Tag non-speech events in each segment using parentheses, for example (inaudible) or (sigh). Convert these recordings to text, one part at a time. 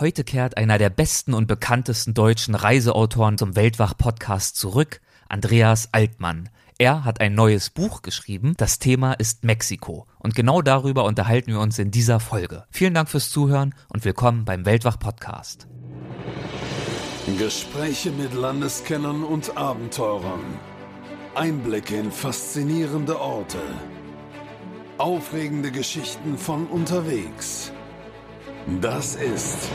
Heute kehrt einer der besten und bekanntesten deutschen Reiseautoren zum Weltwach-Podcast zurück, Andreas Altmann. Er hat ein neues Buch geschrieben. Das Thema ist Mexiko. Und genau darüber unterhalten wir uns in dieser Folge. Vielen Dank fürs Zuhören und willkommen beim Weltwach-Podcast. Gespräche mit Landeskennern und Abenteurern. Einblicke in faszinierende Orte. Aufregende Geschichten von unterwegs. Das ist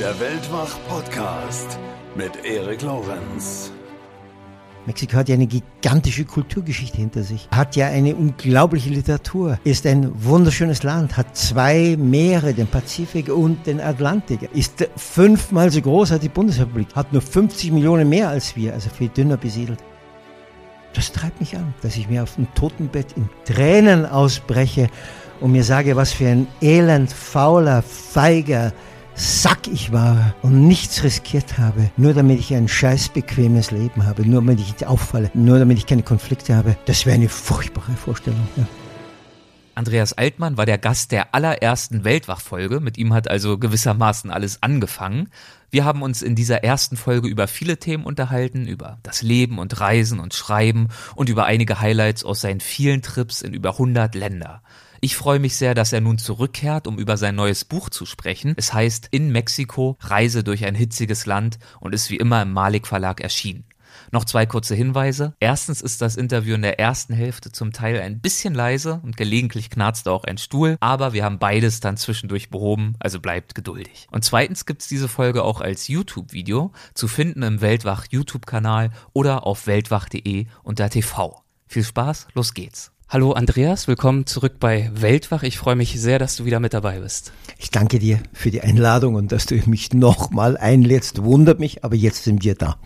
der Weltwach-Podcast mit Erik Lorenz. Mexiko hat ja eine gigantische Kulturgeschichte hinter sich, hat ja eine unglaubliche Literatur, ist ein wunderschönes Land, hat zwei Meere, den Pazifik und den Atlantik, ist fünfmal so groß als die Bundesrepublik, hat nur 50 Millionen mehr als wir, also viel dünner besiedelt. Das treibt mich an, dass ich mir auf dem Totenbett in Tränen ausbreche und mir sage, was für ein elend, fauler, feiger Sack ich war und nichts riskiert habe, nur damit ich ein scheiß bequemes Leben habe, nur damit ich nicht auffalle, nur damit ich keine Konflikte habe, das wäre eine furchtbare Vorstellung. Ja. Andreas Altmann war der Gast der allerersten Weltwachfolge. Mit ihm hat also gewissermaßen alles angefangen. Wir haben uns in dieser ersten Folge über viele Themen unterhalten, über das Leben und Reisen und Schreiben und über einige Highlights aus seinen vielen Trips in über 100 Länder. Ich freue mich sehr, dass er nun zurückkehrt, um über sein neues Buch zu sprechen. Es heißt In Mexiko, Reise durch ein hitziges Land und ist wie immer im Malik Verlag erschienen. Noch zwei kurze Hinweise. Erstens ist das Interview in der ersten Hälfte zum Teil ein bisschen leise und gelegentlich knarzt auch ein Stuhl, aber wir haben beides dann zwischendurch behoben, also bleibt geduldig. Und zweitens gibt's diese Folge auch als YouTube-Video zu finden im Weltwach YouTube-Kanal oder auf weltwach.de unter TV. Viel Spaß, los geht's. Hallo Andreas, willkommen zurück bei Weltwach. Ich freue mich sehr, dass du wieder mit dabei bist. Ich danke dir für die Einladung und dass du mich nochmal einlädst. Wundert mich, aber jetzt sind wir da.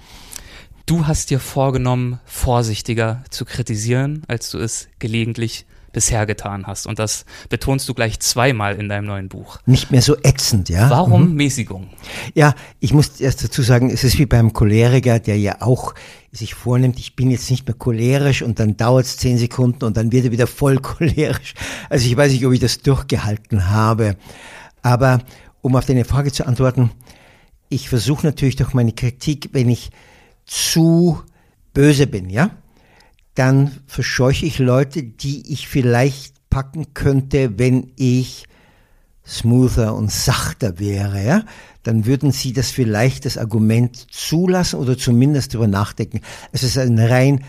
Du hast dir vorgenommen, vorsichtiger zu kritisieren, als du es gelegentlich bisher getan hast. Und das betonst du gleich zweimal in deinem neuen Buch. Nicht mehr so ätzend, ja. Warum mhm. Mäßigung? Ja, ich muss erst dazu sagen, es ist wie beim Choleriker, der ja auch sich vornimmt, ich bin jetzt nicht mehr cholerisch und dann dauert es zehn Sekunden und dann wird er wieder voll (laughs) cholerisch. Also ich weiß nicht, ob ich das durchgehalten habe. Aber um auf deine Frage zu antworten, ich versuche natürlich durch meine Kritik, wenn ich zu böse bin, ja, dann verscheuche ich Leute, die ich vielleicht packen könnte, wenn ich smoother und sachter wäre, ja, dann würden sie das vielleicht das Argument zulassen oder zumindest darüber nachdenken. Es ist eine rein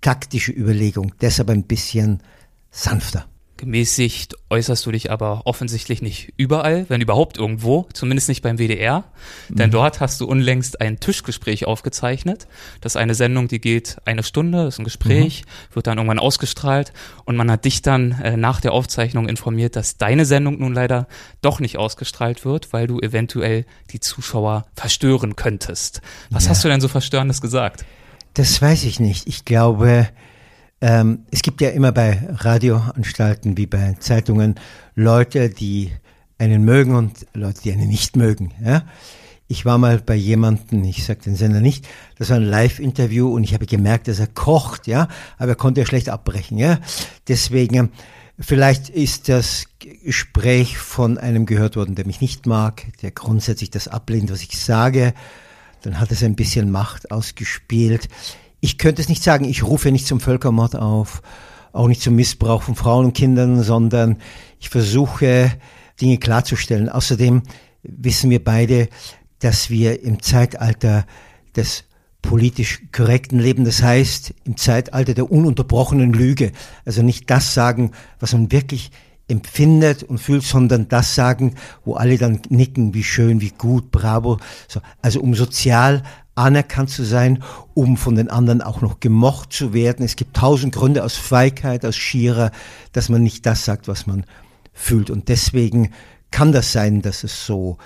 taktische Überlegung, deshalb ein bisschen sanfter. Gemäßigt äußerst du dich aber offensichtlich nicht überall, wenn überhaupt irgendwo, zumindest nicht beim WDR. Mhm. Denn dort hast du unlängst ein Tischgespräch aufgezeichnet. Das ist eine Sendung, die geht eine Stunde, ist ein Gespräch, mhm. wird dann irgendwann ausgestrahlt und man hat dich dann äh, nach der Aufzeichnung informiert, dass deine Sendung nun leider doch nicht ausgestrahlt wird, weil du eventuell die Zuschauer verstören könntest. Was ja. hast du denn so verstörendes gesagt? Das weiß ich nicht. Ich glaube, ähm, es gibt ja immer bei Radioanstalten wie bei Zeitungen Leute, die einen mögen und Leute, die einen nicht mögen. Ja? Ich war mal bei jemanden, ich sage den Sender nicht, das war ein Live-Interview und ich habe gemerkt, dass er kocht, ja, aber er konnte ja schlecht abbrechen, ja. Deswegen, vielleicht ist das Gespräch von einem gehört worden, der mich nicht mag, der grundsätzlich das ablehnt, was ich sage. Dann hat es ein bisschen Macht ausgespielt ich könnte es nicht sagen, ich rufe nicht zum Völkermord auf, auch nicht zum Missbrauch von Frauen und Kindern, sondern ich versuche Dinge klarzustellen. Außerdem wissen wir beide, dass wir im Zeitalter des politisch korrekten Leben, das heißt im Zeitalter der ununterbrochenen Lüge, also nicht das sagen, was man wirklich empfindet und fühlt, sondern das sagen, wo alle dann nicken, wie schön, wie gut, bravo. So, also um sozial anerkannt zu sein, um von den anderen auch noch gemocht zu werden. Es gibt tausend Gründe aus Feigheit, aus Schierer, dass man nicht das sagt, was man fühlt. Und deswegen kann das sein, dass es so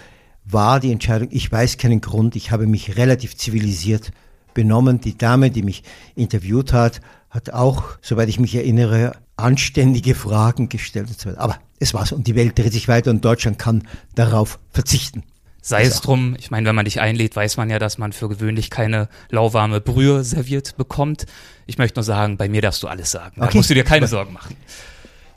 war, die Entscheidung. Ich weiß keinen Grund. Ich habe mich relativ zivilisiert benommen. Die Dame, die mich interviewt hat, hat auch, soweit ich mich erinnere, anständige Fragen gestellt so. Aber es war's und die Welt dreht sich weiter und Deutschland kann darauf verzichten. Sei es drum, ich meine, wenn man dich einlädt, weiß man ja, dass man für gewöhnlich keine lauwarme Brühe serviert bekommt. Ich möchte nur sagen, bei mir darfst du alles sagen. Da musst du dir keine Sorgen machen.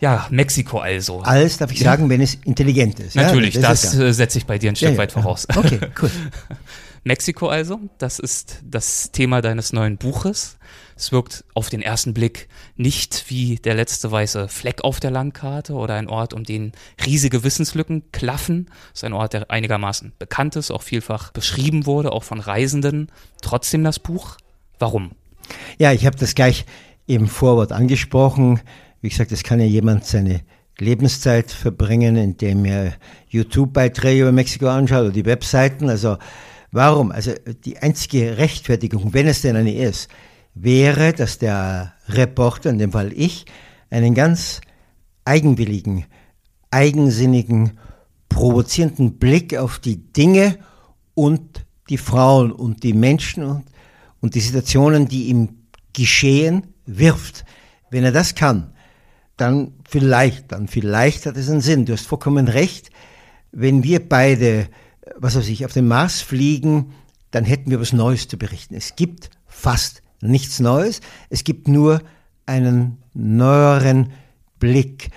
Ja, Mexiko also. Alles darf ich sagen, wenn es intelligent ist. Natürlich, ja, das, das äh, setze ich bei dir ein Stück Ja, ja, weit voraus. ja. Okay, cool. (laughs) Mexiko also, das ist das Thema deines neuen Buches. Es wirkt auf den ersten Blick nicht wie der letzte weiße Fleck auf der Landkarte oder ein Ort, um den riesige Wissenslücken klaffen. Es ist ein Ort, der einigermaßen bekannt ist, auch vielfach beschrieben wurde, auch von Reisenden. Trotzdem das Buch. Warum? Ja, ich habe das gleich im Vorwort angesprochen. Wie gesagt, es kann ja jemand seine Lebenszeit verbringen, indem er YouTube-Beiträge über Mexiko anschaut oder die Webseiten. Also warum? Also die einzige Rechtfertigung, wenn es denn eine ist, wäre, dass der Reporter, in dem Fall ich, einen ganz eigenwilligen, eigensinnigen, provozierenden Blick auf die Dinge und die Frauen und die Menschen und, und die Situationen, die im Geschehen wirft. Wenn er das kann, dann vielleicht, dann vielleicht hat es einen Sinn. Du hast vollkommen recht. Wenn wir beide, was weiß ich, auf den Mars fliegen, dann hätten wir was Neues zu berichten. Es gibt fast nichts Neues. Es gibt nur einen neueren Blick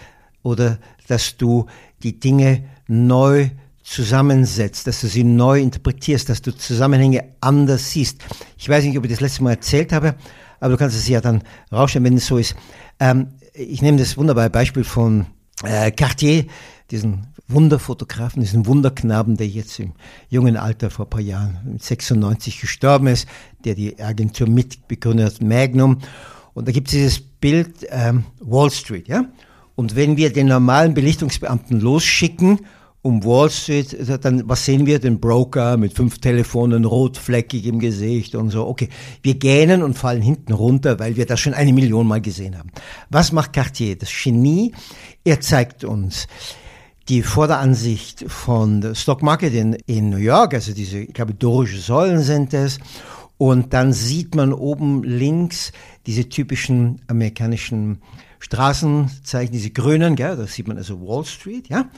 oder dass du die Dinge neu zusammensetzt, dass du sie neu interpretierst, dass du Zusammenhänge anders siehst. Ich weiß nicht, ob ich das letzte Mal erzählt habe, aber du kannst es ja dann rausstellen, wenn es so ist. Ähm, ich nehme das wunderbare Beispiel von äh, Cartier, diesen Wunderfotografen, diesen Wunderknaben, der jetzt im jungen Alter vor ein paar Jahren mit 96 gestorben ist, der die Agentur mitbegründet hat, Magnum. Und da gibt es dieses Bild ähm, Wall Street, ja. Und wenn wir den normalen Belichtungsbeamten losschicken, um Wall Street, dann was sehen wir? Den Broker mit fünf Telefonen, rotfleckig im Gesicht und so. Okay, wir gähnen und fallen hinten runter, weil wir das schon eine Million Mal gesehen haben. Was macht Cartier? Das Genie, er zeigt uns die Vorderansicht von Stock Market in, in New York, also diese, ich glaube, dorische Säulen sind es. Und dann sieht man oben links diese typischen amerikanischen Straßenzeichen, diese grünen, gell, da sieht man also Wall Street, ja.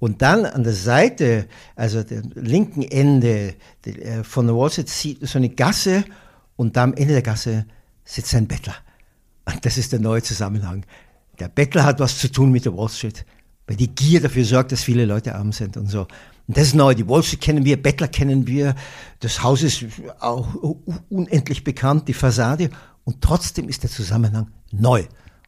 Und dann an der Seite, also dem linken Ende äh, von der Wall Street, sieht so eine Gasse und da am Ende der Gasse sitzt ein Bettler. Und das ist der neue Zusammenhang. Der Bettler hat was zu tun mit der Wall Street, weil die Gier dafür sorgt, dass viele Leute arm sind und so. Und das ist neu. Die Wall Street kennen wir, Bettler kennen wir. Das Haus ist auch unendlich bekannt, die Fassade. Und trotzdem ist der Zusammenhang neu.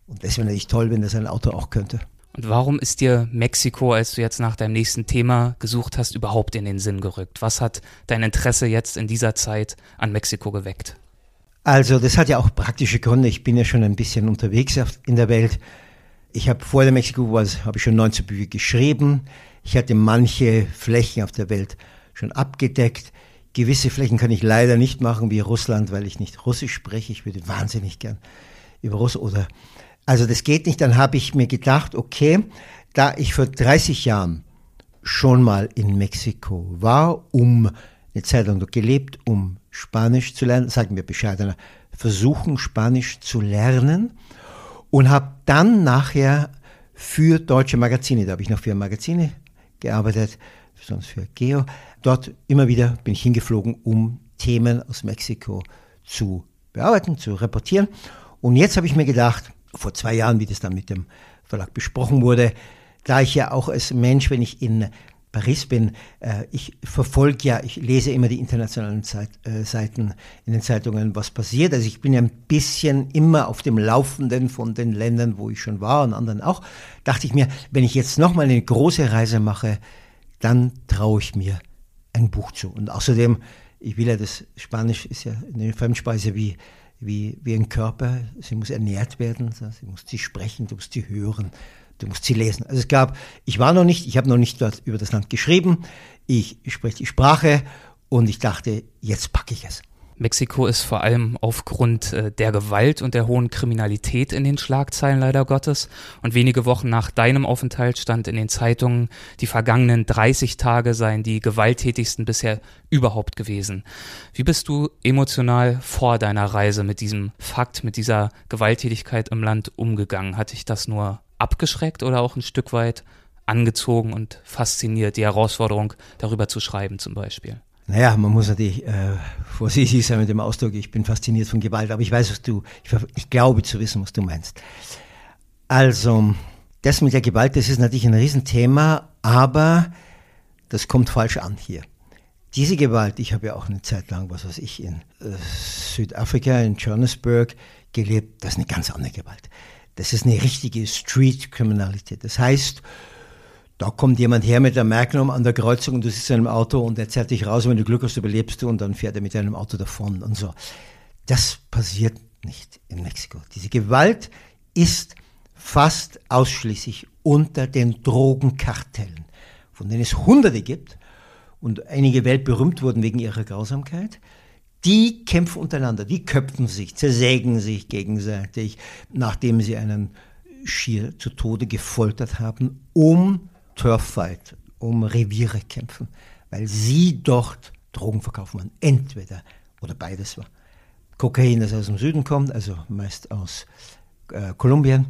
Und das wäre natürlich toll, wenn das ein Autor auch könnte. Und warum ist dir Mexiko, als du jetzt nach deinem nächsten Thema gesucht hast, überhaupt in den Sinn gerückt? Was hat dein Interesse jetzt in dieser Zeit an Mexiko geweckt? Also das hat ja auch praktische Gründe. Ich bin ja schon ein bisschen unterwegs in der Welt. Ich habe vor der Mexiko habe ich schon 19 Bücher geschrieben. Ich hatte manche Flächen auf der Welt schon abgedeckt. Gewisse Flächen kann ich leider nicht machen, wie Russland, weil ich nicht Russisch spreche. Ich würde wahnsinnig gern über Russisch oder also das geht nicht. Dann habe ich mir gedacht, okay, da ich vor 30 Jahren schon mal in Mexiko war, um eine Zeit lang dort gelebt, um Spanisch zu lernen, sagen wir bescheidener, versuchen Spanisch zu lernen und habe dann nachher für deutsche Magazine, da habe ich noch für Magazine gearbeitet, sonst für Geo, dort immer wieder bin ich hingeflogen, um Themen aus Mexiko zu bearbeiten, zu reportieren. Und jetzt habe ich mir gedacht, vor zwei Jahren, wie das dann mit dem Verlag besprochen wurde, da ich ja auch als Mensch, wenn ich in Paris bin, äh, ich verfolge ja, ich lese immer die internationalen Zeit, äh, Seiten in den Zeitungen, was passiert. Also ich bin ja ein bisschen immer auf dem Laufenden von den Ländern, wo ich schon war und anderen auch. Dachte ich mir, wenn ich jetzt nochmal eine große Reise mache, dann traue ich mir ein Buch zu. Und außerdem, ich will ja das Spanisch ist ja eine Fremdspeise wie wie, wie ein Körper. Sie muss ernährt werden, sie muss sie sprechen, du musst sie hören, du musst sie lesen. Also es gab, ich war noch nicht, ich habe noch nicht über das Land geschrieben, ich spreche die Sprache und ich dachte, jetzt packe ich es. Mexiko ist vor allem aufgrund äh, der Gewalt und der hohen Kriminalität in den Schlagzeilen leider Gottes. Und wenige Wochen nach deinem Aufenthalt stand in den Zeitungen, die vergangenen 30 Tage seien die gewalttätigsten bisher überhaupt gewesen. Wie bist du emotional vor deiner Reise mit diesem Fakt, mit dieser Gewalttätigkeit im Land umgegangen? Hat dich das nur abgeschreckt oder auch ein Stück weit angezogen und fasziniert, die Herausforderung darüber zu schreiben zum Beispiel? Naja, man muss natürlich äh, vorsichtig sein mit dem Ausdruck, ich bin fasziniert von Gewalt, aber ich weiß, was du, ich, ich glaube zu wissen, was du meinst. Also, Das mit der Gewalt, das ist natürlich ein Riesenthema, aber das kommt falsch an hier. Diese Gewalt, ich habe ja auch eine Zeit lang, was weiß ich, in äh, Südafrika, in Johannesburg gelebt, das ist eine ganz andere Gewalt. Das ist eine richtige Street-Kriminalität. Das heißt, da kommt jemand her mit der Magnum an der Kreuzung und du sitzt in einem Auto und er zerrt dich raus, wenn du Glück hast, überlebst du und dann fährt er mit deinem Auto davon und so. Das passiert nicht in Mexiko. Diese Gewalt ist fast ausschließlich unter den Drogenkartellen, von denen es Hunderte gibt und einige weltberühmt wurden wegen ihrer Grausamkeit, die kämpfen untereinander, die köpfen sich, zersägen sich gegenseitig, nachdem sie einen schier zu Tode gefoltert haben, um Turffight, um Reviere kämpfen, weil sie dort Drogen verkaufen wollen. Entweder oder beides war. Kokain, das aus dem Süden kommt, also meist aus äh, Kolumbien,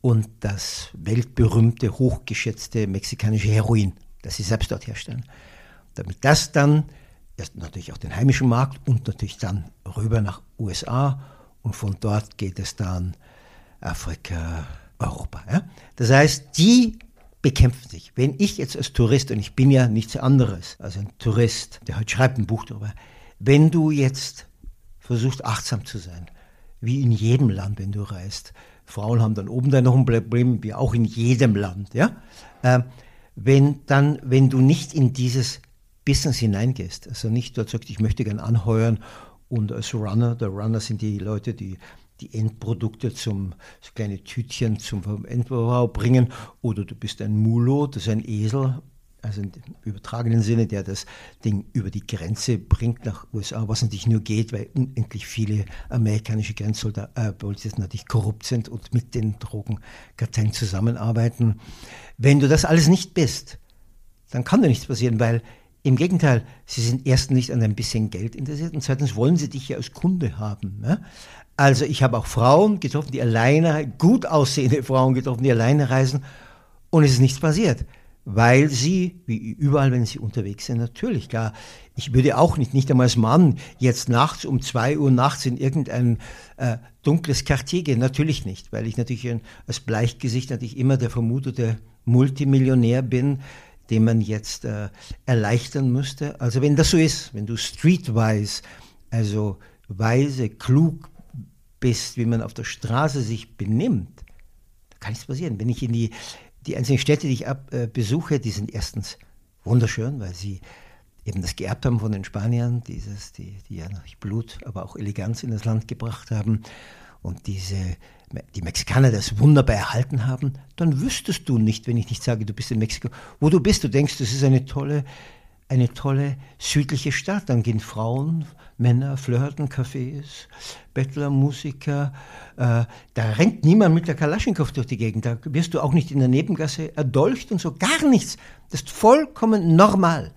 und das weltberühmte, hochgeschätzte mexikanische Heroin, das sie selbst dort herstellen damit das dann erst natürlich auch den heimischen Markt und natürlich dann rüber nach USA und von dort geht es dann Afrika, Europa. Ja? Das heißt, die bekämpfen sich. Wenn ich jetzt als Tourist, und ich bin ja nichts anderes als ein Tourist, der heute schreibt ein Buch darüber, wenn du jetzt versuchst achtsam zu sein, wie in jedem Land, wenn du reist, Frauen haben dann oben dann noch ein Problem, wie auch in jedem Land, ja, äh, wenn dann, wenn du nicht in dieses Business hineingehst. Also nicht dort sagst, ich möchte gern anheuern und als Runner, der Runner sind die Leute, die die Endprodukte zum so kleine Tütchen zum Endverbrauch bringen oder du bist ein Mulo, das ist ein Esel, also im übertragenen Sinne, der das Ding über die Grenze bringt nach USA, was natürlich nur geht, weil unendlich viele amerikanische Grenzpolizisten äh, natürlich korrupt sind und mit den Drogenkartellen zusammenarbeiten. Wenn du das alles nicht bist, dann kann dir nichts passieren, weil im Gegenteil, sie sind erstens nicht an ein bisschen Geld interessiert und zweitens wollen sie dich ja als Kunde haben. Ne? Also ich habe auch Frauen getroffen, die alleine, gut aussehende Frauen getroffen, die alleine reisen und es ist nichts passiert. Weil sie, wie überall, wenn sie unterwegs sind, natürlich, klar, ich würde auch nicht, nicht einmal als Mann, jetzt nachts um zwei Uhr nachts in irgendein äh, dunkles Quartier gehen, natürlich nicht, weil ich natürlich ein, als Bleichgesicht natürlich immer der vermutete Multimillionär bin, den man jetzt äh, erleichtern müsste. Also wenn das so ist, wenn du streetwise, also weise, klug bist, wie man auf der Straße sich benimmt, da kann nichts passieren. Wenn ich in die, die einzelnen Städte, die ich ab, äh, besuche, die sind erstens wunderschön, weil sie eben das geerbt haben von den Spaniern, dieses, die, die ja natürlich Blut, aber auch Eleganz in das Land gebracht haben und diese die Mexikaner das wunderbar erhalten haben, dann wüsstest du nicht, wenn ich nicht sage, du bist in Mexiko, wo du bist. Du denkst, das ist eine tolle, eine tolle südliche Stadt. Dann gehen Frauen, Männer, flirten, Cafés, Bettler, Musiker. Äh, da rennt niemand mit der Kalaschnikow durch die Gegend. Da wirst du auch nicht in der Nebengasse erdolcht und so. Gar nichts. Das ist vollkommen normal.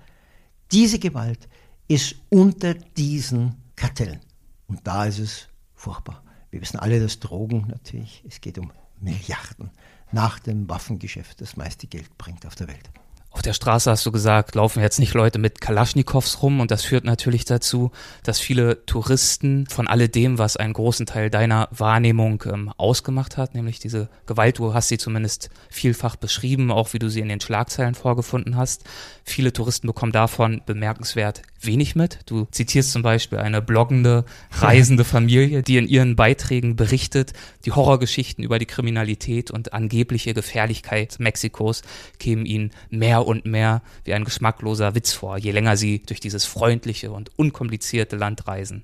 Diese Gewalt ist unter diesen Kartellen. Und da ist es furchtbar. Wir wissen alle, dass Drogen natürlich, es geht um Milliarden nach dem Waffengeschäft das meiste Geld bringt auf der Welt. Auf der Straße hast du gesagt, laufen jetzt nicht Leute mit Kalaschnikows rum und das führt natürlich dazu, dass viele Touristen von alledem, was einen großen Teil deiner Wahrnehmung ähm, ausgemacht hat, nämlich diese Gewalt, du hast sie zumindest vielfach beschrieben, auch wie du sie in den Schlagzeilen vorgefunden hast. Viele Touristen bekommen davon bemerkenswert wenig mit. Du zitierst zum Beispiel eine bloggende, reisende (laughs) Familie, die in ihren Beiträgen berichtet, die Horrorgeschichten über die Kriminalität und angebliche Gefährlichkeit Mexikos kämen ihnen mehr und mehr wie ein geschmackloser Witz vor, je länger sie durch dieses freundliche und unkomplizierte Land reisen.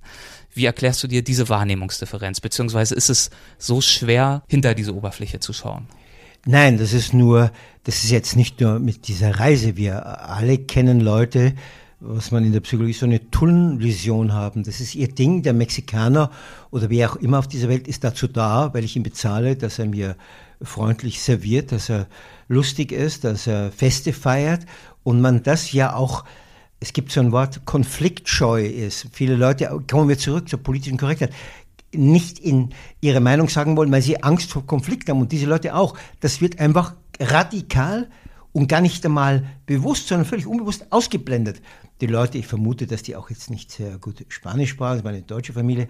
Wie erklärst du dir diese Wahrnehmungsdifferenz, beziehungsweise ist es so schwer, hinter diese Oberfläche zu schauen? Nein, das ist nur, das ist jetzt nicht nur mit dieser Reise. Wir alle kennen Leute, was man in der Psychologie so eine Tunnelvision haben. Das ist ihr Ding. Der Mexikaner oder wer auch immer auf dieser Welt ist dazu da, weil ich ihn bezahle, dass er mir freundlich serviert, dass er lustig ist, dass er Feste feiert und man das ja auch es gibt so ein Wort, konfliktscheu ist. Viele Leute, kommen wir zurück zur politischen Korrektheit, nicht in ihre Meinung sagen wollen, weil sie Angst vor Konflikt haben und diese Leute auch. Das wird einfach radikal und gar nicht einmal bewusst, sondern völlig unbewusst ausgeblendet. Die Leute, ich vermute, dass die auch jetzt nicht sehr gut Spanisch sprachen, das war eine deutsche Familie,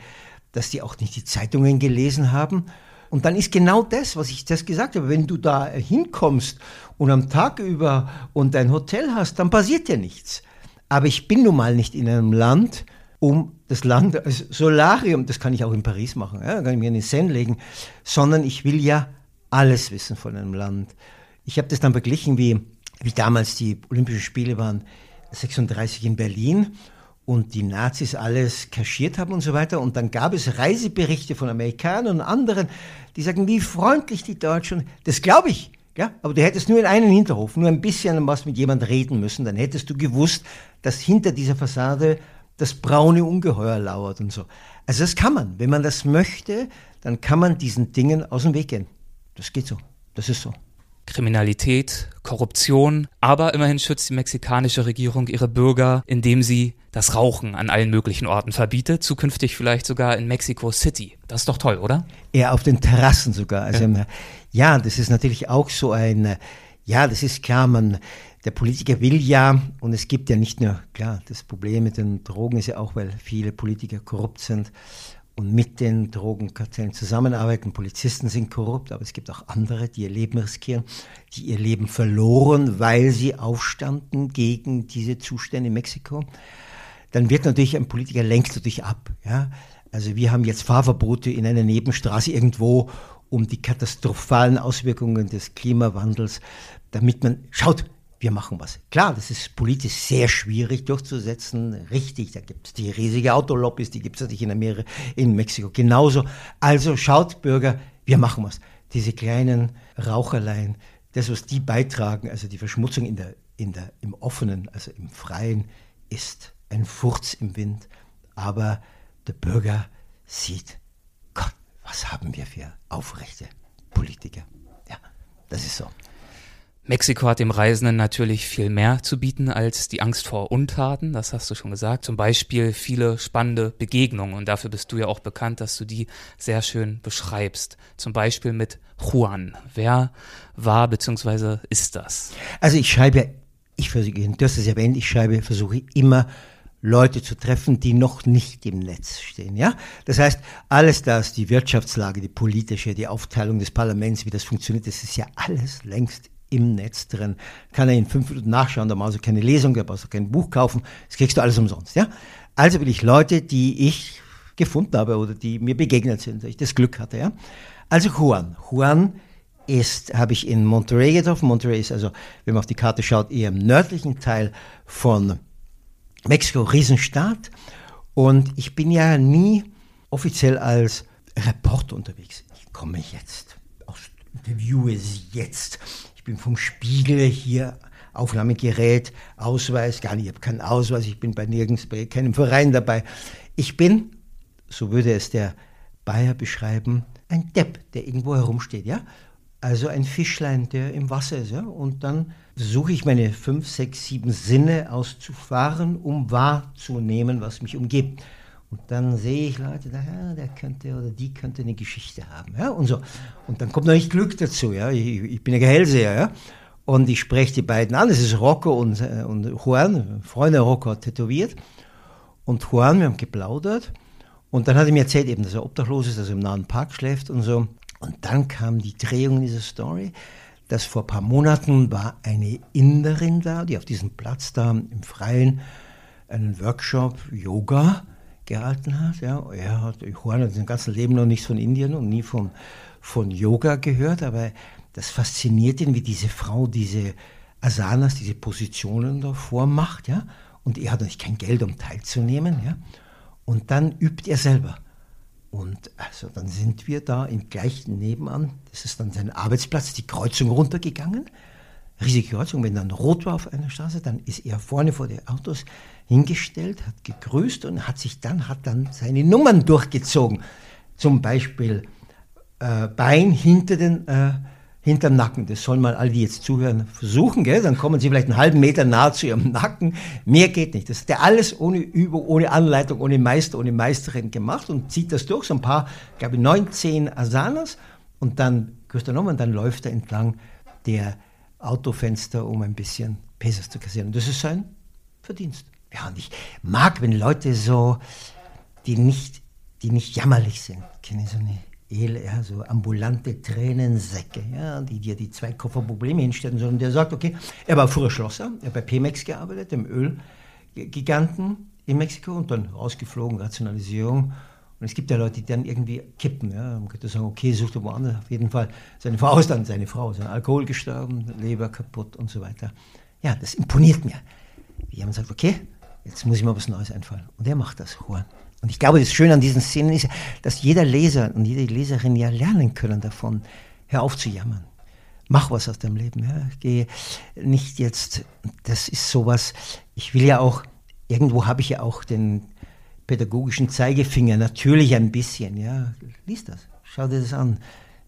dass die auch nicht die Zeitungen gelesen haben. und dann ist genau das, was ich das gesagt habe, wenn du da hinkommst und am Tag über und ein Hotel hast, dann passiert ja nichts. Aber ich bin nun mal nicht in einem Land, um das Land als Solarium, das kann ich auch in Paris machen, ja, kann ich mir in den Seine legen, sondern ich will ja alles wissen von einem Land. Ich habe das dann verglichen, wie, wie damals die Olympischen Spiele waren, 36 in Berlin und die Nazis alles kaschiert haben und so weiter. Und dann gab es Reiseberichte von Amerikanern und anderen, die sagen, wie freundlich die Deutschen. Das glaube ich. Ja, aber du hättest nur in einen Hinterhof, nur ein bisschen was mit jemand reden müssen, dann hättest du gewusst, dass hinter dieser Fassade das braune Ungeheuer lauert und so. Also das kann man. Wenn man das möchte, dann kann man diesen Dingen aus dem Weg gehen. Das geht so. Das ist so. Kriminalität, Korruption, aber immerhin schützt die mexikanische Regierung ihre Bürger, indem sie das Rauchen an allen möglichen Orten verbietet, zukünftig vielleicht sogar in Mexico City. Das ist doch toll, oder? Ja, auf den Terrassen sogar. Also, ja. ja, das ist natürlich auch so ein, ja, das ist klar, man, der Politiker will ja, und es gibt ja nicht nur, klar, das Problem mit den Drogen ist ja auch, weil viele Politiker korrupt sind und mit den Drogenkartellen zusammenarbeiten. Polizisten sind korrupt, aber es gibt auch andere, die ihr Leben riskieren, die ihr Leben verloren, weil sie aufstanden gegen diese Zustände in Mexiko. Dann wird natürlich ein Politiker lenkt natürlich ab. Ja? Also wir haben jetzt Fahrverbote in einer Nebenstraße irgendwo, um die katastrophalen Auswirkungen des Klimawandels, damit man schaut, wir machen was. Klar, das ist politisch sehr schwierig durchzusetzen. Richtig, da gibt es die riesige Autolobbys, die gibt es natürlich in Amerika, in Mexiko genauso. Also schaut, Bürger, wir machen was. Diese kleinen Raucherlein, das, was die beitragen, also die Verschmutzung in der, in der, im Offenen, also im Freien, ist ein Furz im Wind. Aber der Bürger sieht, Gott, was haben wir für aufrechte Politiker. Ja, das ist so. Mexiko hat dem Reisenden natürlich viel mehr zu bieten als die Angst vor Untaten, das hast du schon gesagt. Zum Beispiel viele spannende Begegnungen und dafür bist du ja auch bekannt, dass du die sehr schön beschreibst. Zum Beispiel mit Juan. Wer war bzw. ist das? Also ich schreibe, ich versuche, du hast es erwähnt, ich schreibe, versuche immer Leute zu treffen, die noch nicht im Netz stehen. Ja, das heißt, alles das, die Wirtschaftslage, die politische, die Aufteilung des Parlaments, wie das funktioniert, das ist ja alles längst im Netz drin. Kann er in fünf Minuten nachschauen, da brauchst du keine Lesung, da brauchst du kein Buch kaufen, das kriegst du alles umsonst. Ja? Also will ich Leute, die ich gefunden habe oder die mir begegnet sind, dass ich das Glück hatte. Ja? Also Juan. Juan ist, habe ich in Monterrey getroffen. Monterrey ist also, wenn man auf die Karte schaut, eher im nördlichen Teil von Mexiko, Riesenstaat. Und ich bin ja nie offiziell als Reporter unterwegs. Ich komme jetzt Interview jetzt. Ich bin vom Spiegel hier, Aufnahmegerät, Ausweis, gar nicht, ich habe keinen Ausweis, ich bin bei nirgends, bei keinem Verein dabei. Ich bin, so würde es der Bayer beschreiben, ein Depp, der irgendwo herumsteht, ja? Also ein Fischlein, der im Wasser ist, ja? Und dann versuche ich meine fünf, sechs, sieben Sinne auszufahren, um wahrzunehmen, was mich umgibt. Und dann sehe ich Leute, ja, der könnte oder die könnte eine Geschichte haben. Ja, und so. Und dann kommt noch nicht Glück dazu. Ja. Ich, ich bin ja Gehellseher. Ja. Und ich spreche die beiden an. Es ist Rocco und, äh, und Juan. Freunde Rocco hat tätowiert. Und Juan, wir haben geplaudert. Und dann hat er mir erzählt, eben, dass er obdachlos ist, dass er im nahen Park schläft und so. Und dann kam die Drehung dieser Story, dass vor ein paar Monaten war eine Inderin da, die auf diesem Platz da im Freien einen Workshop Yoga gehalten hat. Ja. Er hat, Juan hat sein ganzes Leben noch nichts von Indien und nie von, von Yoga gehört, aber das fasziniert ihn, wie diese Frau diese Asanas, diese Positionen da vormacht. Ja. Und er hat natürlich kein Geld, um teilzunehmen. Ja. Und dann übt er selber. Und also dann sind wir da im gleichen Nebenan, das ist dann sein Arbeitsplatz, die Kreuzung runtergegangen. Riesige Kreuzung, wenn dann rot war auf einer Straße, dann ist er vorne vor den Autos hingestellt, hat gegrüßt und hat sich dann, hat dann seine Nummern durchgezogen. Zum Beispiel äh, Bein hinter den, äh, hinterm Nacken. Das sollen mal alle, die jetzt zuhören, versuchen, gell? Dann kommen sie vielleicht einen halben Meter nahe zu ihrem Nacken. Mehr geht nicht. Das hat er alles ohne Übung, ohne Anleitung, ohne Meister, ohne Meisterin gemacht und zieht das durch. So ein paar, glaube ich, neun, zehn Asanas und dann grüßt er nochmal und dann läuft er entlang der Autofenster, um ein bisschen Pesos zu kassieren. Das ist sein Verdienst. Ja, und ich mag, wenn Leute so, die nicht, die nicht jammerlich sind, kenne ich so eine ja, so ambulante Tränensäcke, ja, die dir die zwei Kofferprobleme hinstellen, sondern der sagt, okay, er war früher Schlosser, er hat bei Pemex gearbeitet, dem Ölgiganten in Mexiko und dann rausgeflogen, Rationalisierung. Und es gibt ja Leute, die dann irgendwie kippen. Ja. Man könnte sagen, okay, sucht er woanders. Auf jeden Fall, seine Frau ist dann seine Frau, sein Alkohol gestorben, Leber kaputt und so weiter. Ja, das imponiert mir. Die haben gesagt, okay, jetzt muss ich mal was Neues einfallen. Und er macht das. Und ich glaube, das Schöne an diesen Szenen ist, dass jeder Leser und jede Leserin ja lernen können davon, hör auf zu jammern. Mach was aus deinem Leben. Ja. Geh nicht jetzt, das ist sowas, ich will ja auch, irgendwo habe ich ja auch den pädagogischen Zeigefinger, natürlich ein bisschen, ja. Lies das, schau dir das an.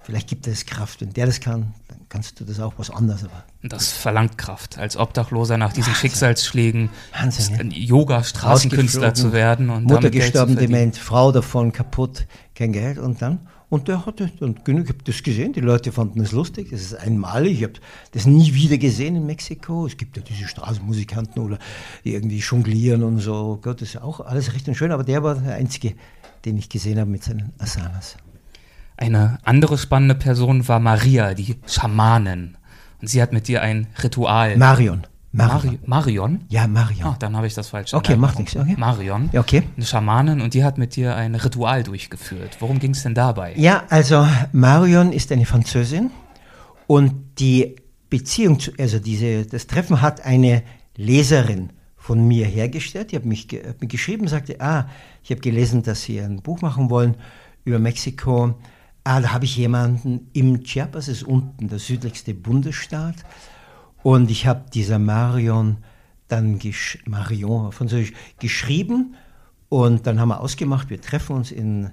Vielleicht gibt es Kraft. Wenn der das kann, dann kannst du das auch was anderes. Aber das verlangt Kraft, als Obdachloser nach diesen Wahnsinn. Schicksalsschlägen Wahnsinn, ja. Yoga-Straßenkünstler zu werden. Und Mutter gestorben, dement, Frau davon kaputt, kein Geld und dann und der hatte dann genug, ich habe das gesehen, die Leute fanden es lustig, das ist einmalig, ich habe das nie wieder gesehen in Mexiko. Es gibt ja diese Straßenmusikanten oder die irgendwie jonglieren und so. Gott, das ist auch alles recht und schön, aber der war der Einzige, den ich gesehen habe mit seinen Asanas. Eine andere spannende Person war Maria, die Schamanin. Und sie hat mit dir ein Ritual. Marion. Marion. Marion? Ja, Marion. Ah, dann habe ich das falsch Okay, macht nichts. Okay. Marion. Ja, okay. Eine Schamanin und die hat mit dir ein Ritual durchgeführt. Worum ging es denn dabei? Ja, also Marion ist eine Französin und die Beziehung zu, also diese, das Treffen hat eine Leserin von mir hergestellt. Die hat mich, hat mich geschrieben, sagte, ah, ich habe gelesen, dass Sie ein Buch machen wollen über Mexiko. Ah, da habe ich jemanden im Chiapas, ist unten der südlichste Bundesstaat. Und ich habe dieser Marion dann gesch Marion Französisch geschrieben. Und dann haben wir ausgemacht, wir treffen uns in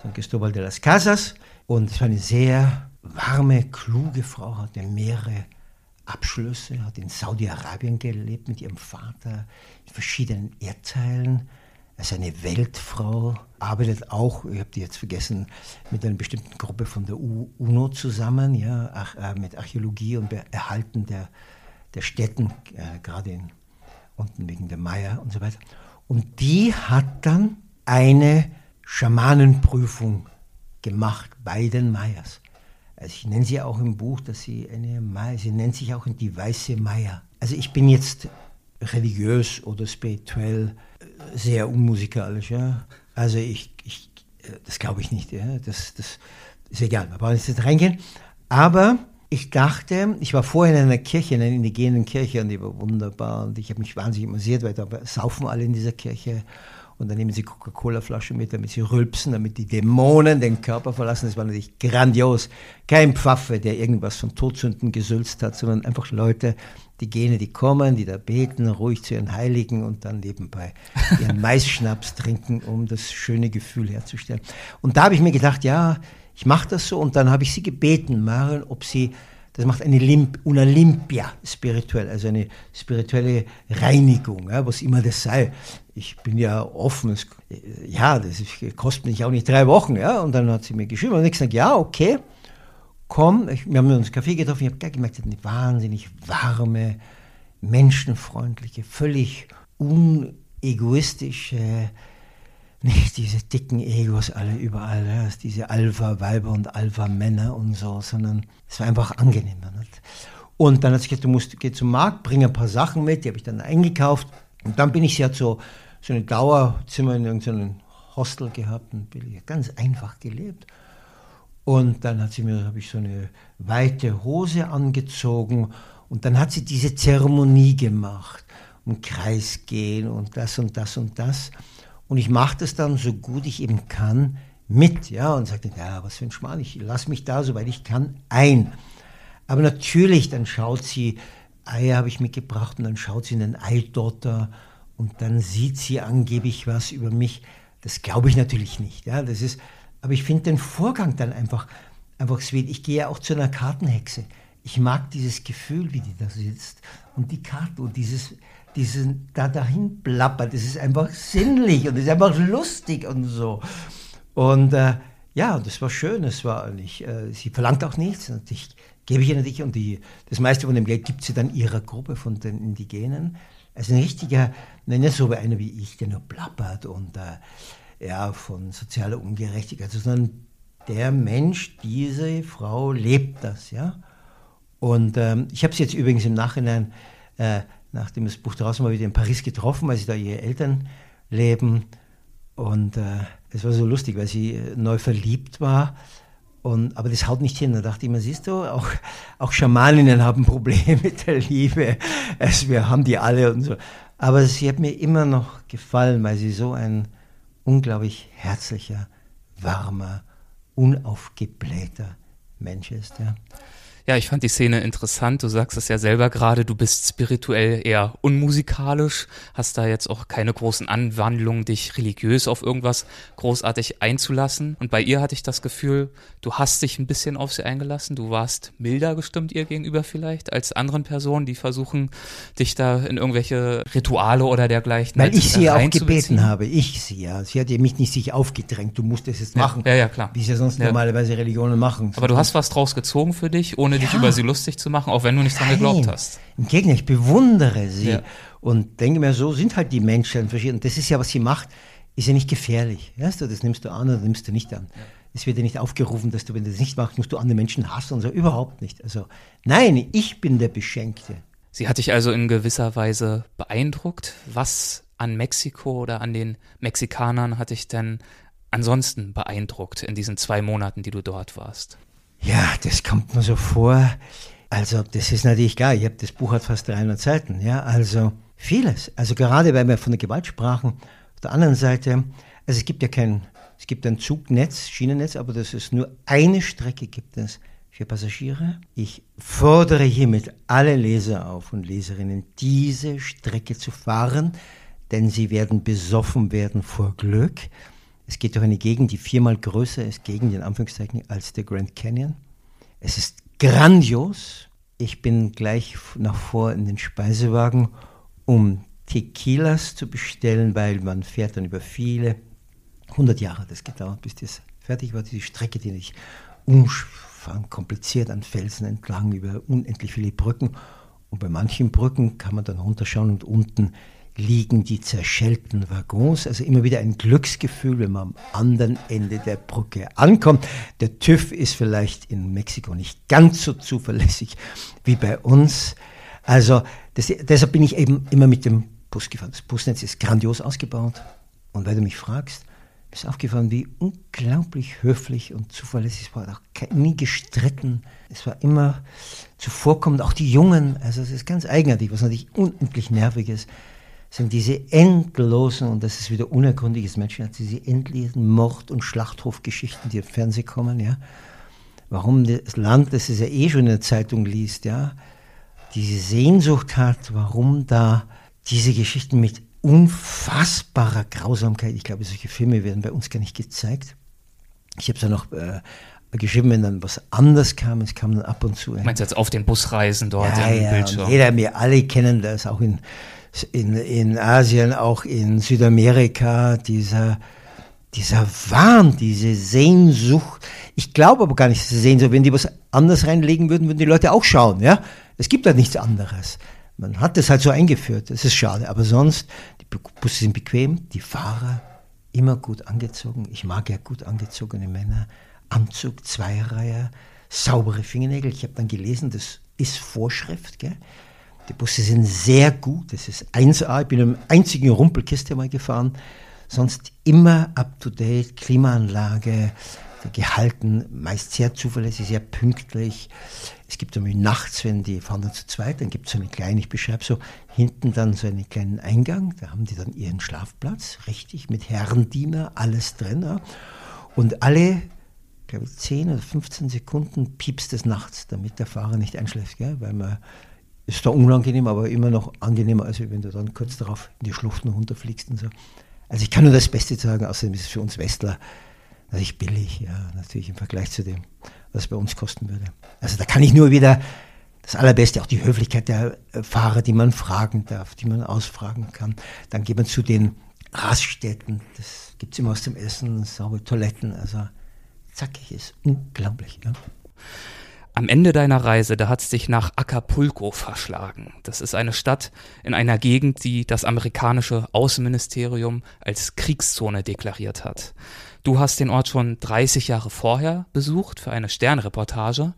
San Cristobal de las Casas. Und es war eine sehr warme, kluge Frau, hatte mehrere Abschlüsse, hat in Saudi-Arabien gelebt mit ihrem Vater, in verschiedenen Erdteilen ist eine Weltfrau, arbeitet auch, ich habe die jetzt vergessen, mit einer bestimmten Gruppe von der UNO zusammen, ja, ach, äh, mit Archäologie und Erhalten der, der Städten, äh, gerade in, unten wegen der Maya und so weiter. Und die hat dann eine Schamanenprüfung gemacht bei den Mayas. Also ich nenne sie auch im Buch, dass sie eine Maya, sie nennt sich auch die weiße Maya. Also ich bin jetzt religiös oder spirituell sehr unmusikalisch. Ja. Also ich, ich das glaube ich nicht. Ja. Das, das ist egal, wir brauchen nicht reingehen. Aber ich dachte, ich war vorher in einer Kirche, in einer indigenen Kirche und die war wunderbar und ich habe mich wahnsinnig amüsiert, weil da saufen alle in dieser Kirche und dann nehmen sie Coca-Cola-Flasche mit, damit sie rülpsen, damit die Dämonen den Körper verlassen. Das war natürlich grandios. Kein Pfaffe, der irgendwas von Todsünden gesülzt hat, sondern einfach Leute, die Gene, die kommen, die da beten, ruhig zu ihren Heiligen und dann nebenbei ihren (laughs) Maisschnaps trinken, um das schöne Gefühl herzustellen. Und da habe ich mir gedacht, ja, ich mache das so und dann habe ich sie gebeten, Marion, ob sie, das macht eine Limp, una limpia spirituell, also eine spirituelle Reinigung, ja, was immer das sei. Ich bin ja offen, es, ja, das kostet mich auch nicht drei Wochen, ja, und dann hat sie mir geschrieben und ich gesagt, ja, okay komm, ich, wir haben uns Kaffee getroffen, ich habe gemerkt, eine wahnsinnig warme, menschenfreundliche, völlig unegoistische, nicht diese dicken Egos alle überall, diese Alpha-Weiber und Alpha-Männer und so, sondern es war einfach angenehmer. Nicht? Und dann hat sie gesagt, du musst, geh zum Markt, bring ein paar Sachen mit, die habe ich dann eingekauft. Und dann bin ich, sie hat so, so ein Dauerzimmer in irgendeinem Hostel gehabt und ganz einfach gelebt. Und dann hat sie mir, habe ich so eine weite Hose angezogen und dann hat sie diese Zeremonie gemacht, um Kreis gehen und das und das und das. Und ich mache das dann so gut ich eben kann mit, ja, und sagte, ja, was für ein Schmarrn, ich lasse mich da, soweit ich kann, ein. Aber natürlich, dann schaut sie, Eier habe ich mitgebracht und dann schaut sie in den Eidotter und dann sieht sie angeblich was über mich. Das glaube ich natürlich nicht, ja, das ist, aber ich finde den Vorgang dann einfach, einfach sweet. Ich gehe ja auch zu einer Kartenhexe. Ich mag dieses Gefühl, wie die da sitzt und die Karte und dieses, dieses da dahin plappert. Das ist einfach sinnlich und ist einfach lustig und so. Und äh, ja, das war schön. Es war nicht, äh, sie verlangt auch nichts. Natürlich gebe ich ihr natürlich und die, das meiste von dem Geld gibt sie dann ihrer Gruppe von den Indigenen. Also ein richtiger, nicht so wie einer wie ich, der nur plappert und äh, ja, von sozialer Ungerechtigkeit, sondern der Mensch, diese Frau lebt das, ja. Und ähm, ich habe sie jetzt übrigens im Nachhinein, äh, nachdem das Buch draußen war, wieder in Paris getroffen, weil sie da ihre Eltern leben. Und äh, es war so lustig, weil sie äh, neu verliebt war. Und, aber das haut nicht hin. Da dachte ich mir, siehst du, auch, auch Schamaninnen haben Probleme (laughs) mit der Liebe. Also wir haben die alle und so. Aber sie hat mir immer noch gefallen, weil sie so ein unglaublich herzlicher, warmer, unaufgeblähter Mensch ist. Ja. Ja, ich fand die Szene interessant. Du sagst es ja selber gerade, du bist spirituell eher unmusikalisch, hast da jetzt auch keine großen Anwandlungen, dich religiös auf irgendwas großartig einzulassen. Und bei ihr hatte ich das Gefühl, du hast dich ein bisschen auf sie eingelassen. Du warst milder gestimmt ihr gegenüber vielleicht als anderen Personen, die versuchen, dich da in irgendwelche Rituale oder dergleichen. Weil ich sie ja auch gebeten habe. Ich sie ja. Sie hat ja mich nicht sich aufgedrängt. Du musst es jetzt machen. Ja, ja, klar. Wie es ja sonst ja. normalerweise Religionen machen. Aber du hast was draus gezogen für dich, ohne ohne ja. dich über sie lustig zu machen, auch wenn du nicht dran geglaubt hast. Im Gegenteil, ich bewundere sie ja. und denke mir, so sind halt die Menschen verschieden. Das ist ja, was sie macht, ist ja nicht gefährlich. Weißt du, das nimmst du an oder nimmst du nicht an. Es wird ja nicht aufgerufen, dass du, wenn du das nicht machst, musst du andere Menschen hassen und so. Überhaupt nicht. Also, nein, ich bin der Beschenkte. Sie hat dich also in gewisser Weise beeindruckt. Was an Mexiko oder an den Mexikanern hat dich denn ansonsten beeindruckt in diesen zwei Monaten, die du dort warst? Ja, das kommt mir so vor. Also, das ist natürlich klar. Ich habe das Buch hat fast 300 Seiten. Ja, also vieles. Also gerade, weil wir von der Gewalt sprachen. Auf der anderen Seite, also es gibt ja kein, es gibt ein Zugnetz, Schienennetz, aber das ist nur eine Strecke gibt es für Passagiere. Ich fordere hiermit alle Leser auf und Leserinnen, diese Strecke zu fahren, denn sie werden besoffen werden vor Glück. Es geht durch eine Gegend, die viermal größer ist, gegen den Anführungszeichen, als der Grand Canyon. Es ist grandios. Ich bin gleich nach vor in den Speisewagen, um Tequilas zu bestellen, weil man fährt dann über viele, 100 Jahre hat es gedauert, bis das fertig war, die Strecke, die nicht umfahren, kompliziert an Felsen entlang, über unendlich viele Brücken. Und bei manchen Brücken kann man dann runterschauen und unten liegen die zerschellten Waggons. Also immer wieder ein Glücksgefühl, wenn man am anderen Ende der Brücke ankommt. Der TÜV ist vielleicht in Mexiko nicht ganz so zuverlässig wie bei uns. Also das, deshalb bin ich eben immer mit dem Bus gefahren. Das Busnetz ist grandios ausgebaut. Und weil du mich fragst, ist aufgefallen, wie unglaublich höflich und zuverlässig es war. Auch nie gestritten. Es war immer zuvorkommend. Auch die Jungen, also es ist ganz eigenartig, was natürlich unendlich nervig ist sind diese endlosen, und das ist wieder unergründliches Menschenherz, diese endlosen Mord- und Schlachthofgeschichten, die im Fernsehen kommen, ja. Warum das Land, das es ja eh schon in der Zeitung liest, ja, diese Sehnsucht hat, warum da diese Geschichten mit unfassbarer Grausamkeit, ich glaube, solche Filme werden bei uns gar nicht gezeigt. Ich habe es ja noch äh, geschrieben, wenn dann was anders kam, es kam dann ab und zu. Meinst du jetzt auf den Busreisen dort ja, ja, Bildschirm? Jeder, wir alle kennen das, auch in in, in Asien, auch in Südamerika, dieser, dieser Wahn, diese Sehnsucht. Ich glaube aber gar nicht, dass sie Sehnsucht, wenn die was anderes reinlegen würden, würden die Leute auch schauen, ja. Es gibt da nichts anderes. Man hat das halt so eingeführt, das ist schade. Aber sonst, die Busse sind bequem, die Fahrer immer gut angezogen. Ich mag ja gut angezogene Männer. Anzug, Zweireihe, saubere Fingernägel. Ich habe dann gelesen, das ist Vorschrift, gell? Die Busse sind sehr gut, das ist 1A. Ich bin im einzigen Rumpelkiste mal gefahren. Sonst immer up to date, Klimaanlage, gehalten, meist sehr zuverlässig, sehr pünktlich. Es gibt nämlich nachts, wenn die fahren dann zu zweit, dann gibt es so eine kleine, ich beschreibe so, hinten dann so einen kleinen Eingang, da haben die dann ihren Schlafplatz, richtig, mit Herrendiener, alles drin. Und alle, glaube ich, 10 oder 15 Sekunden piepst es nachts, damit der Fahrer nicht einschläft, gell? weil man ist da unangenehm, aber immer noch angenehmer, als wenn du dann kurz darauf in die Schluchten runterfliegst und so. Also ich kann nur das Beste sagen, außerdem ist es für uns Westler natürlich billig, ja, natürlich im Vergleich zu dem, was es bei uns kosten würde. Also da kann ich nur wieder das Allerbeste, auch die Höflichkeit der äh, Fahrer, die man fragen darf, die man ausfragen kann. Dann geht man zu den Raststätten, das gibt es immer aus dem Essen, saubere Toiletten, also zackig ist unglaublich. Ja. Am Ende deiner Reise, da hat es dich nach Acapulco verschlagen. Das ist eine Stadt in einer Gegend, die das amerikanische Außenministerium als Kriegszone deklariert hat. Du hast den Ort schon 30 Jahre vorher besucht für eine Sternreportage.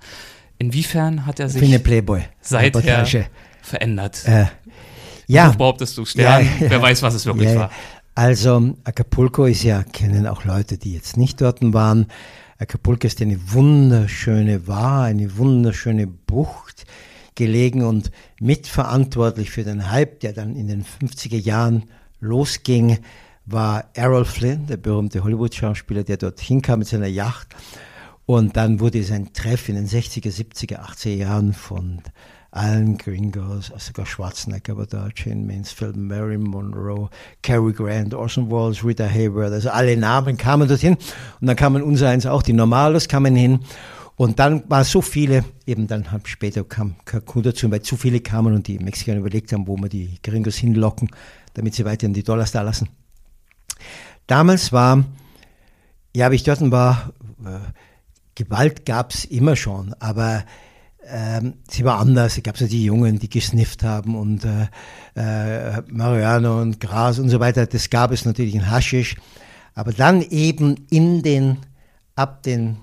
Inwiefern hat er sich eine Playboy. seither Reportage. verändert? Äh, ja. Du behauptest du Stern, Ja, ja. wer weiß, was es wirklich ja. war. Also Acapulco ist ja, kennen auch Leute, die jetzt nicht dort waren. Acapulco ist eine wunderschöne, war eine wunderschöne Bucht gelegen und mitverantwortlich für den Hype, der dann in den 50er Jahren losging, war Errol Flynn, der berühmte Hollywood-Schauspieler, der dort hinkam mit seiner Yacht. Und dann wurde sein Treff in den 60er, 70er, 80er Jahren von allen Gringos, sogar Schwarzenegger war da, Jane Mansfield, Marilyn Monroe, Cary Grant, Orson Welles, Rita Hayworth, also alle Namen kamen dorthin. Und dann kamen unser eins auch, die Normalos kamen hin. Und dann war so viele, eben dann halt später kam Cancun dazu, weil zu viele kamen und die Mexikaner überlegt haben, wo wir die Gringos hinlocken, damit sie weiterhin die Dollars da lassen. Damals war, ja, wie ich dort war, äh, Gewalt gab's immer schon, aber ähm, sie war anders. Es gab so die Jungen, die gesnifft haben und äh, äh, Marihuana und Gras und so weiter. Das gab es natürlich in Haschisch. Aber dann eben in den, ab den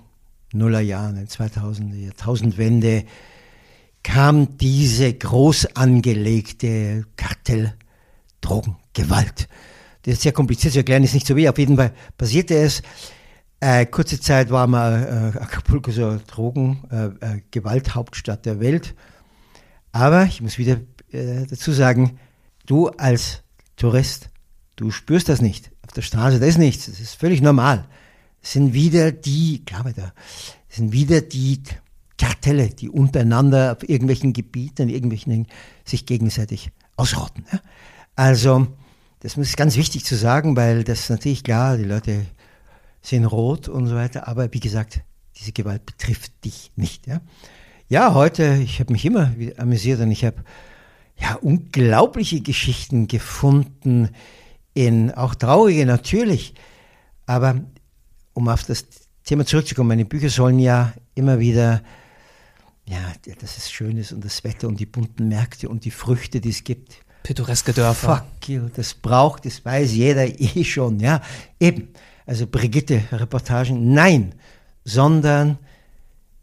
Nullerjahren, den 2000er, Jahrtausendwende, kam diese groß angelegte Kartell-Drogengewalt. Das ist sehr kompliziert zu erklären, ist nicht so wie. Auf jeden Fall passierte es. Äh, kurze Zeit war mal äh, Acapulco so Drogen, äh, äh, Gewalthauptstadt der Welt. Aber ich muss wieder äh, dazu sagen, du als Tourist, du spürst das nicht. Auf der Straße, da ist nichts. Das ist völlig normal. Es sind wieder die, glaube da, es sind wieder die Kartelle, die untereinander auf irgendwelchen Gebieten, irgendwelchen sich gegenseitig ausrotten. Ja? Also, das ist ganz wichtig zu sagen, weil das ist natürlich klar, die Leute sind rot und so weiter, aber wie gesagt, diese Gewalt betrifft dich nicht. Ja, ja heute, ich habe mich immer wieder amüsiert und ich habe ja unglaubliche Geschichten gefunden, in auch traurige natürlich, aber um auf das Thema zurückzukommen, meine Bücher sollen ja immer wieder ja, dass es schön ist und das Wetter und die bunten Märkte und die Früchte, die es gibt. Pittoreske Dörfer. Fuck you, das braucht, das weiß jeder eh schon, ja. Eben, also Brigitte-Reportagen, nein, sondern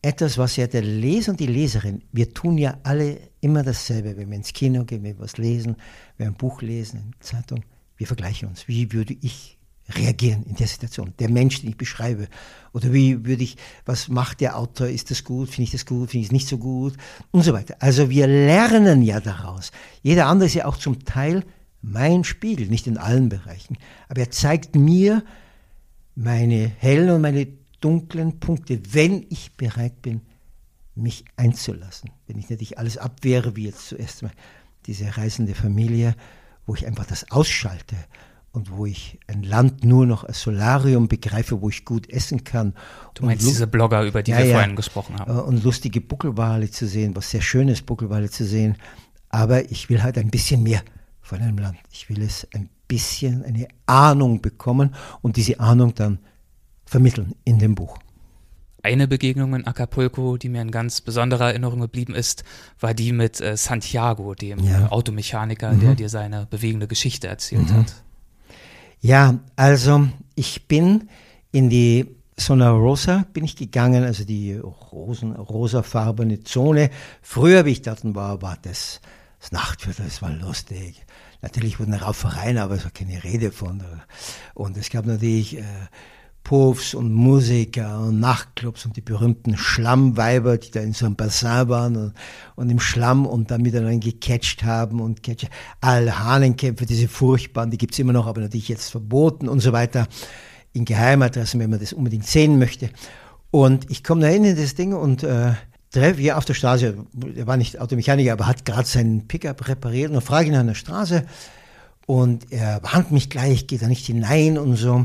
etwas, was ja der Leser und die Leserin, wir tun ja alle immer dasselbe, wenn wir ins Kino gehen, wenn wir was lesen, wenn wir ein Buch lesen, eine Zeitung, wir vergleichen uns. Wie würde ich reagieren in der Situation? Der Mensch, den ich beschreibe. Oder wie würde ich, was macht der Autor? Ist das gut? Finde ich das gut? Finde ich es nicht so gut? Und so weiter. Also wir lernen ja daraus. Jeder andere ist ja auch zum Teil mein Spiegel, nicht in allen Bereichen. Aber er zeigt mir meine hellen und meine dunklen Punkte, wenn ich bereit bin, mich einzulassen. Wenn ich nicht alles abwehre, wie jetzt zuerst mal diese reisende Familie, wo ich einfach das ausschalte und wo ich ein Land nur noch als Solarium begreife, wo ich gut essen kann. Du meinst diese Blogger, über die Ja, wir ja. vorhin gesprochen haben. äh, und lustige Buckelwale zu sehen, was sehr schön ist, Buckelwale zu sehen. Aber ich will halt ein bisschen mehr von einem Land. Ich will es ein bisschen, eine Ahnung bekommen und diese Ahnung dann vermitteln in dem Buch. Eine Begegnung in Acapulco, die mir in ganz besonderer Erinnerung geblieben ist, war die mit äh, Santiago, dem Ja. äh, Automechaniker, der dir seine bewegende Geschichte erzählt Mhm. hat. Ja, also ich bin in die Zona Rosa bin ich gegangen, also die rosen, rosafarbene Zone. Früher, wie ich dort war, war das, das Nachtviertel, das war lustig. Natürlich wurden Raufereien, aber es war keine Rede von. Und es gab natürlich äh, Puffs und Musiker und Nachtclubs und die berühmten Schlammweiber, die da in so einem Bassin waren und, und im Schlamm und dann miteinander gecatcht haben und catch, alle Hahnenkämpfe, diese furchtbaren, die gibt's immer noch, aber natürlich jetzt verboten und so weiter, in Geheimadressen, wenn man das unbedingt sehen möchte. Und ich komme da hin in das Ding und äh, treffe hier auf der Straße, er war nicht Automechaniker, aber hat gerade seinen Pickup repariert und dann frage ich ihn an der Straße und er warnt mich gleich, geht da nicht hinein und so.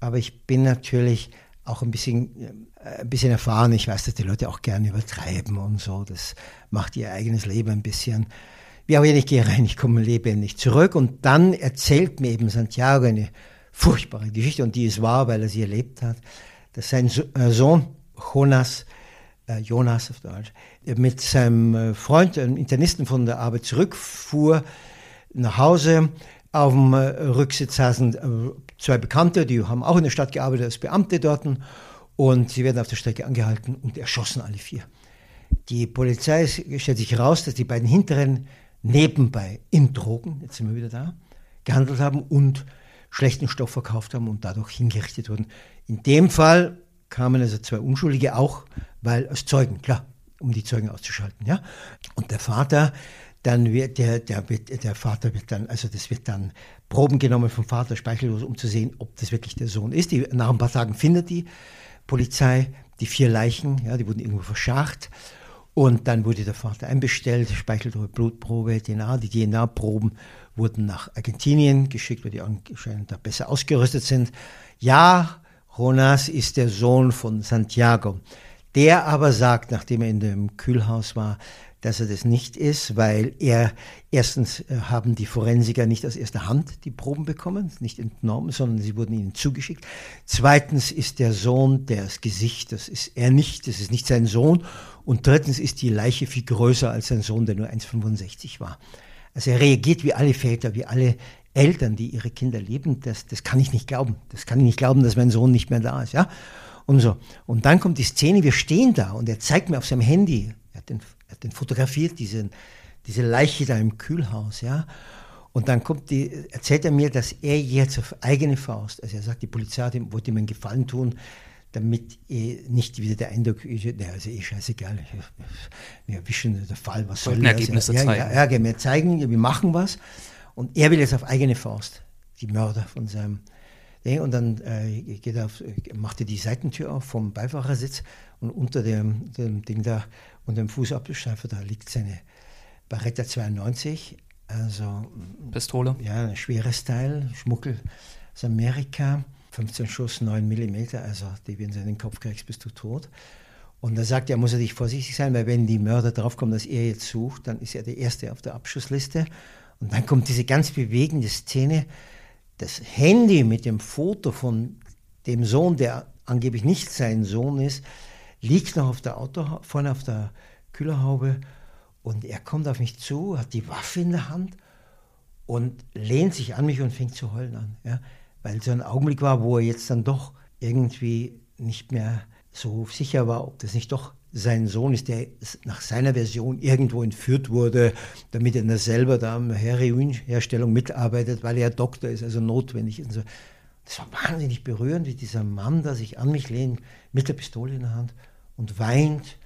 Aber ich bin natürlich auch ein bisschen, äh, ein bisschen erfahren. Ich weiß, dass die Leute auch gerne übertreiben und so. Das macht ihr eigenes Leben ein bisschen. Wie immer, ich gehe rein, ich komme lebendig zurück. Und dann erzählt mir eben Santiago eine furchtbare Geschichte und die ist wahr, weil er sie erlebt hat, dass sein äh, Sohn Jonas Jonas auf Deutsch, mit seinem äh, Freund, einem Internisten von der Arbeit zurückfuhr nach Hause. Auf dem äh, Rücksitz saßen zwei Bekannte, die haben auch in der Stadt gearbeitet als Beamte dort und sie werden auf der Strecke angehalten und erschossen alle vier. Die Polizei stellt sich heraus, dass die beiden Hinteren nebenbei in Drogen, jetzt sind wir wieder da, gehandelt haben und schlechten Stoff verkauft haben und dadurch hingerichtet wurden. In dem Fall kamen also zwei Unschuldige auch, weil als Zeugen, klar, um die Zeugen auszuschalten, ja. Und der Vater, dann wird der, der, wird, der Vater wird dann, also das wird dann Proben genommen vom Vater, speichellos, um zu sehen, ob das wirklich der Sohn ist. Die, nach ein paar Tagen findet die Polizei die vier Leichen, ja, die wurden irgendwo verscharrt. Und dann wurde der Vater einbestellt, Speicheldruck, Blutprobe, DNA. Die DNA-Proben wurden nach Argentinien geschickt, weil die anscheinend da besser ausgerüstet sind. Ja, Jonas ist der Sohn von Santiago. Der aber sagt, nachdem er in dem Kühlhaus war, dass er das nicht ist, weil er erstens äh, haben die Forensiker nicht aus erster Hand die Proben bekommen, nicht entnommen, sondern sie wurden ihnen zugeschickt. Zweitens ist der Sohn, das Gesicht, das ist er nicht, das ist nicht sein Sohn. Und drittens ist die Leiche viel größer als sein Sohn, der nur 1,65 war. Also er reagiert wie alle Väter, wie alle Eltern, die ihre Kinder lieben. Das, das kann ich nicht glauben. Das kann ich nicht glauben, dass mein Sohn nicht mehr da ist. Ja? Und so. Und dann kommt die Szene, wir stehen da und er zeigt mir auf seinem Handy, er hat den er hat den fotografiert, diesen, diese Leiche da im Kühlhaus, ja. Und dann kommt die, erzählt er mir, dass er jetzt auf eigene Faust, also er sagt, die Polizei ihm, wollte ihm einen Gefallen tun, damit nicht wieder der Eindruck, na, also eh scheißegal, wir erwischen der Fall, was soll das? Ergebnisse ja, zeigen. Ja, ja, wir zeigen, wir machen was. Und er will jetzt auf eigene Faust die Mörder von seinem und dann äh, geht er auf, macht er die Seitentür auf vom Beifahrersitz und unter dem, dem Ding da und dem Fußabschleifer, da liegt seine Barretta 92, also Pistole. Ja, ein schweres Teil, Schmuggel aus Amerika, 15 Schuss, 9 Millimeter, also die, wenn du in den Kopf kriegst, bist du tot. Und da sagt er, muss er dich vorsichtig sein, weil wenn die Mörder draufkommen, dass er jetzt sucht, dann ist er der Erste auf der Abschussliste. Und dann kommt diese ganz bewegende Szene, das Handy mit dem Foto von dem Sohn, der angeblich nicht sein Sohn ist, liegt noch auf der Auto, vorne auf der Kühlerhaube und er kommt auf mich zu, hat die Waffe in der Hand und lehnt sich an mich und fängt zu heulen an. Ja? Weil so ein Augenblick war, wo er jetzt dann doch irgendwie nicht mehr so sicher war, ob das nicht doch sein Sohn ist, der nach seiner Version irgendwo entführt wurde, damit er selber da der Heroinherstellung mitarbeitet, weil er Doktor ist, also notwendig ist. Das war wahnsinnig berührend, wie dieser Mann da sich an mich lehnt, mit der Pistole in der Hand und weint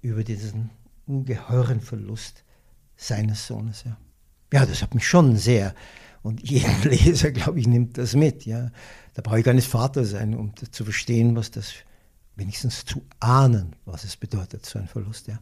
über diesen ungeheuren Verlust seines Sohnes. Ja, ja das hat mich schon sehr. Und jeden (laughs) Leser, glaube ich, nimmt das mit. Ja. Da brauche ich gar nicht Vater sein, um zu verstehen, was das, wenigstens zu ahnen, was es bedeutet, so ein Verlust. Ja.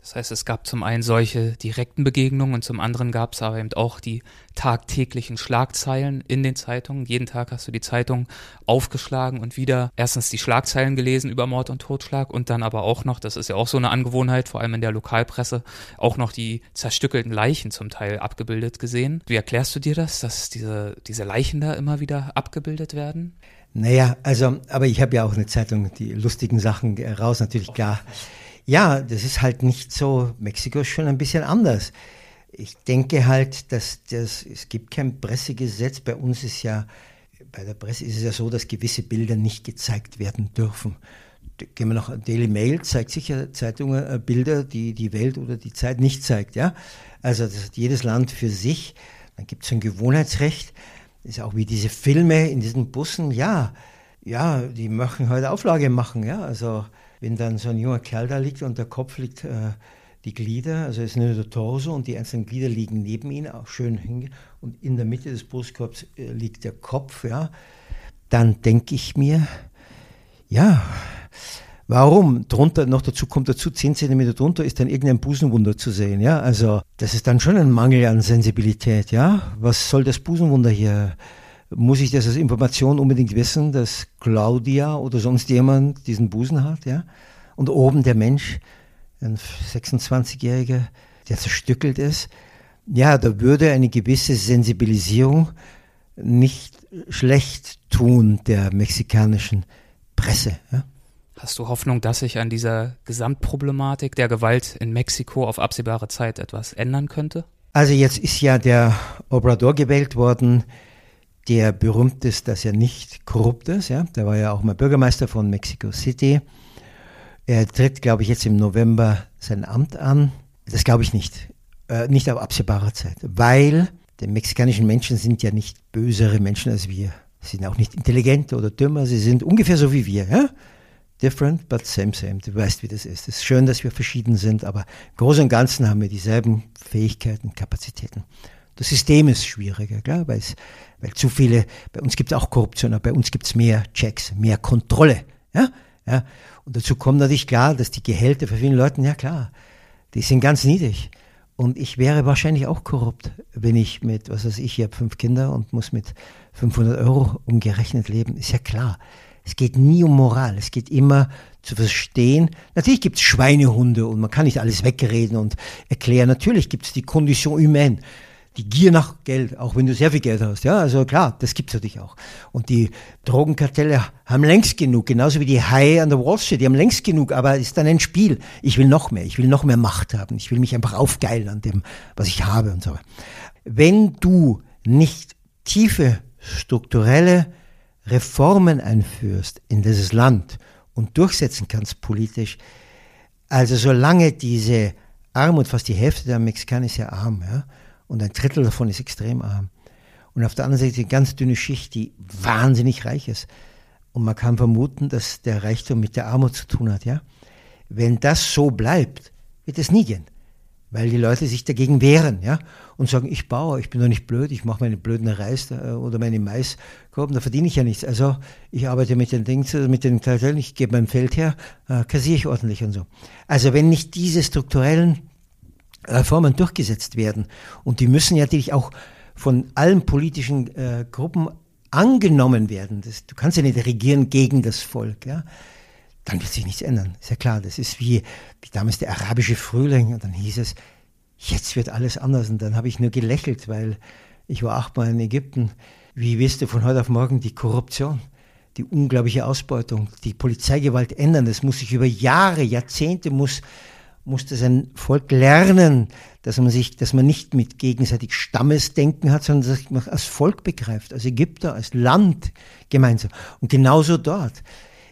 Das heißt, es gab zum einen solche direkten Begegnungen und zum anderen gab es aber eben auch die tagtäglichen Schlagzeilen in den Zeitungen. Jeden Tag hast du die Zeitung aufgeschlagen und wieder erstens die Schlagzeilen gelesen über Mord und Totschlag und dann aber auch noch, das ist ja auch so eine Angewohnheit, vor allem in der Lokalpresse, auch noch die zerstückelten Leichen zum Teil abgebildet gesehen. Wie erklärst du dir das, dass diese, diese Leichen da immer wieder abgebildet werden? Naja, also, aber ich habe ja auch eine Zeitung, die lustigen Sachen raus, natürlich klar. Ja, das ist halt nicht so. Mexiko ist schon ein bisschen anders. Ich denke halt, dass das, es gibt kein Pressegesetz. Bei uns ist ja, bei der Presse ist es ja so, dass gewisse Bilder nicht gezeigt werden dürfen. Gehen wir noch, Daily Mail zeigt sicher Zeitungen äh, Bilder, die die Welt oder die Zeit nicht zeigt, ja. Also das hat jedes Land für sich. Dann gibt es ein Gewohnheitsrecht. Das ist auch wie diese Filme in diesen Bussen, ja, ja, die möchten heute Auflage machen, ja. Also wenn dann so ein junger Kerl da liegt und der Kopf liegt, äh, die Glieder, also es ist nur der Torso und die einzelnen Glieder liegen neben ihm, auch schön hinge und in der Mitte des Brustkorbs äh, liegt der Kopf, ja, dann denke ich mir, ja, Warum? Drunter, noch dazu kommt dazu, 10 cm drunter ist dann irgendein Busenwunder zu sehen, ja. Also, das ist dann schon ein Mangel an Sensibilität, ja. Was soll das Busenwunder hier muss ich das als Information unbedingt wissen, dass Claudia oder sonst jemand diesen Busen hat, ja? Und oben der Mensch, ein 26-Jähriger, der zerstückelt ist. Ja, da würde eine gewisse Sensibilisierung nicht schlecht tun der mexikanischen Presse. Ja? Hast du Hoffnung, dass sich an dieser Gesamtproblematik der Gewalt in Mexiko auf absehbare Zeit etwas ändern könnte? Also jetzt ist ja der Obrador gewählt worden, der berühmt ist, dass er nicht korrupt ist. Ja? Der war ja auch mal Bürgermeister von Mexico City. Er tritt, glaube ich, jetzt im November sein Amt an. Das glaube ich nicht. Äh, nicht auf absehbare Zeit. Weil die mexikanischen Menschen sind ja nicht bösere Menschen als wir. Sie sind auch nicht intelligenter oder dümmer. Sie sind ungefähr so wie wir. Ja? Different, but same, same. Du weißt, wie das ist. Es ist schön, dass wir verschieden sind, aber im Großen und Ganzen haben wir dieselben Fähigkeiten, Kapazitäten. Das System ist schwieriger, klar, weil, es, weil zu viele, bei uns gibt es auch Korruption, aber bei uns gibt es mehr Checks, mehr Kontrolle. Ja? Ja? Und dazu kommt natürlich klar, dass die Gehälter für viele Leute, ja klar, die sind ganz niedrig. Und ich wäre wahrscheinlich auch korrupt, wenn ich mit, was weiß ich, ich habe fünf Kinder und muss mit 500 Euro umgerechnet leben. Ist ja klar. Es geht nie um Moral, es geht immer zu verstehen. Natürlich gibt es Schweinehunde und man kann nicht alles wegreden und erklären. Natürlich gibt es die Condition humaine, die Gier nach Geld, auch wenn du sehr viel Geld hast. Ja, also klar, das gibt es natürlich auch. Und die Drogenkartelle haben längst genug, genauso wie die Haie an der Wall Street, die haben längst genug, aber es ist dann ein Spiel. Ich will noch mehr, ich will noch mehr Macht haben, ich will mich einfach aufgeilen an dem, was ich habe und so. Wenn du nicht tiefe strukturelle Reformen einführst in dieses Land und durchsetzen kannst politisch, also solange diese Armut, fast die Hälfte der Mexikaner ist ja arm, ja, und ein Drittel davon ist extrem arm. Und auf der anderen Seite die ganz dünne Schicht, die wahnsinnig reich ist. Und man kann vermuten, dass der Reichtum mit der Armut zu tun hat, ja. Wenn das so bleibt, wird es nie gehen weil die Leute sich dagegen wehren, ja, und sagen, ich baue, ich bin doch nicht blöd, ich mache meine blöden Reis äh, oder meine Maiskorben, da verdiene ich ja nichts. Also ich arbeite mit den Dings, äh, mit den Kartellen, ich gebe mein Feld her, äh, kassiere ich ordentlich und so. Also wenn nicht diese strukturellen Reformen durchgesetzt werden, und die müssen ja natürlich auch von allen politischen äh, Gruppen angenommen werden, das, du kannst ja nicht regieren gegen das Volk, ja, dann wird sich nichts ändern. Ist ja klar, das ist wie, wie damals der arabische Frühling und dann hieß es, jetzt wird alles anders. Und dann habe ich nur gelächelt, weil ich war achtmal in Ägypten. Wie wirst du von heute auf morgen die Korruption, die unglaubliche Ausbeutung, die Polizeigewalt ändern? Das muss sich über Jahre, Jahrzehnte muss, muss das ein Volk lernen, dass man sich, dass man nicht mit gegenseitig Stammesdenken hat, sondern dass man als Volk begreift, als Ägypter, als Land gemeinsam. Und genauso dort.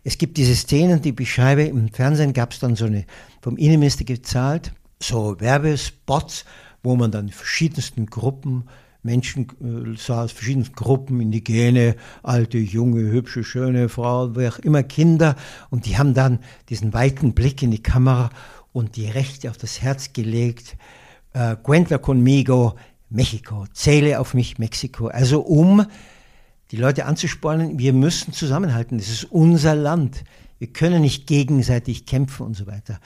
Es gibt diese Szenen, die beschreibe, im Fernsehen gab es dann so eine, vom Innenminister gezahlt, so Werbespots, wo man dann verschiedensten Gruppen Menschen äh, sah aus verschiedensten Gruppen, Indigene, alte, junge, hübsche, schöne Frauen, wie auch immer, Kinder. Und die haben dann diesen weiten Blick in die Kamera und die Rechte auf das Herz gelegt. Äh, Cuenta conmigo, Mexiko, zähle auf mich, Mexiko. Also um die Leute anzuspornen, wir müssen zusammenhalten, das ist unser Land. Wir können nicht gegenseitig kämpfen und so weiter.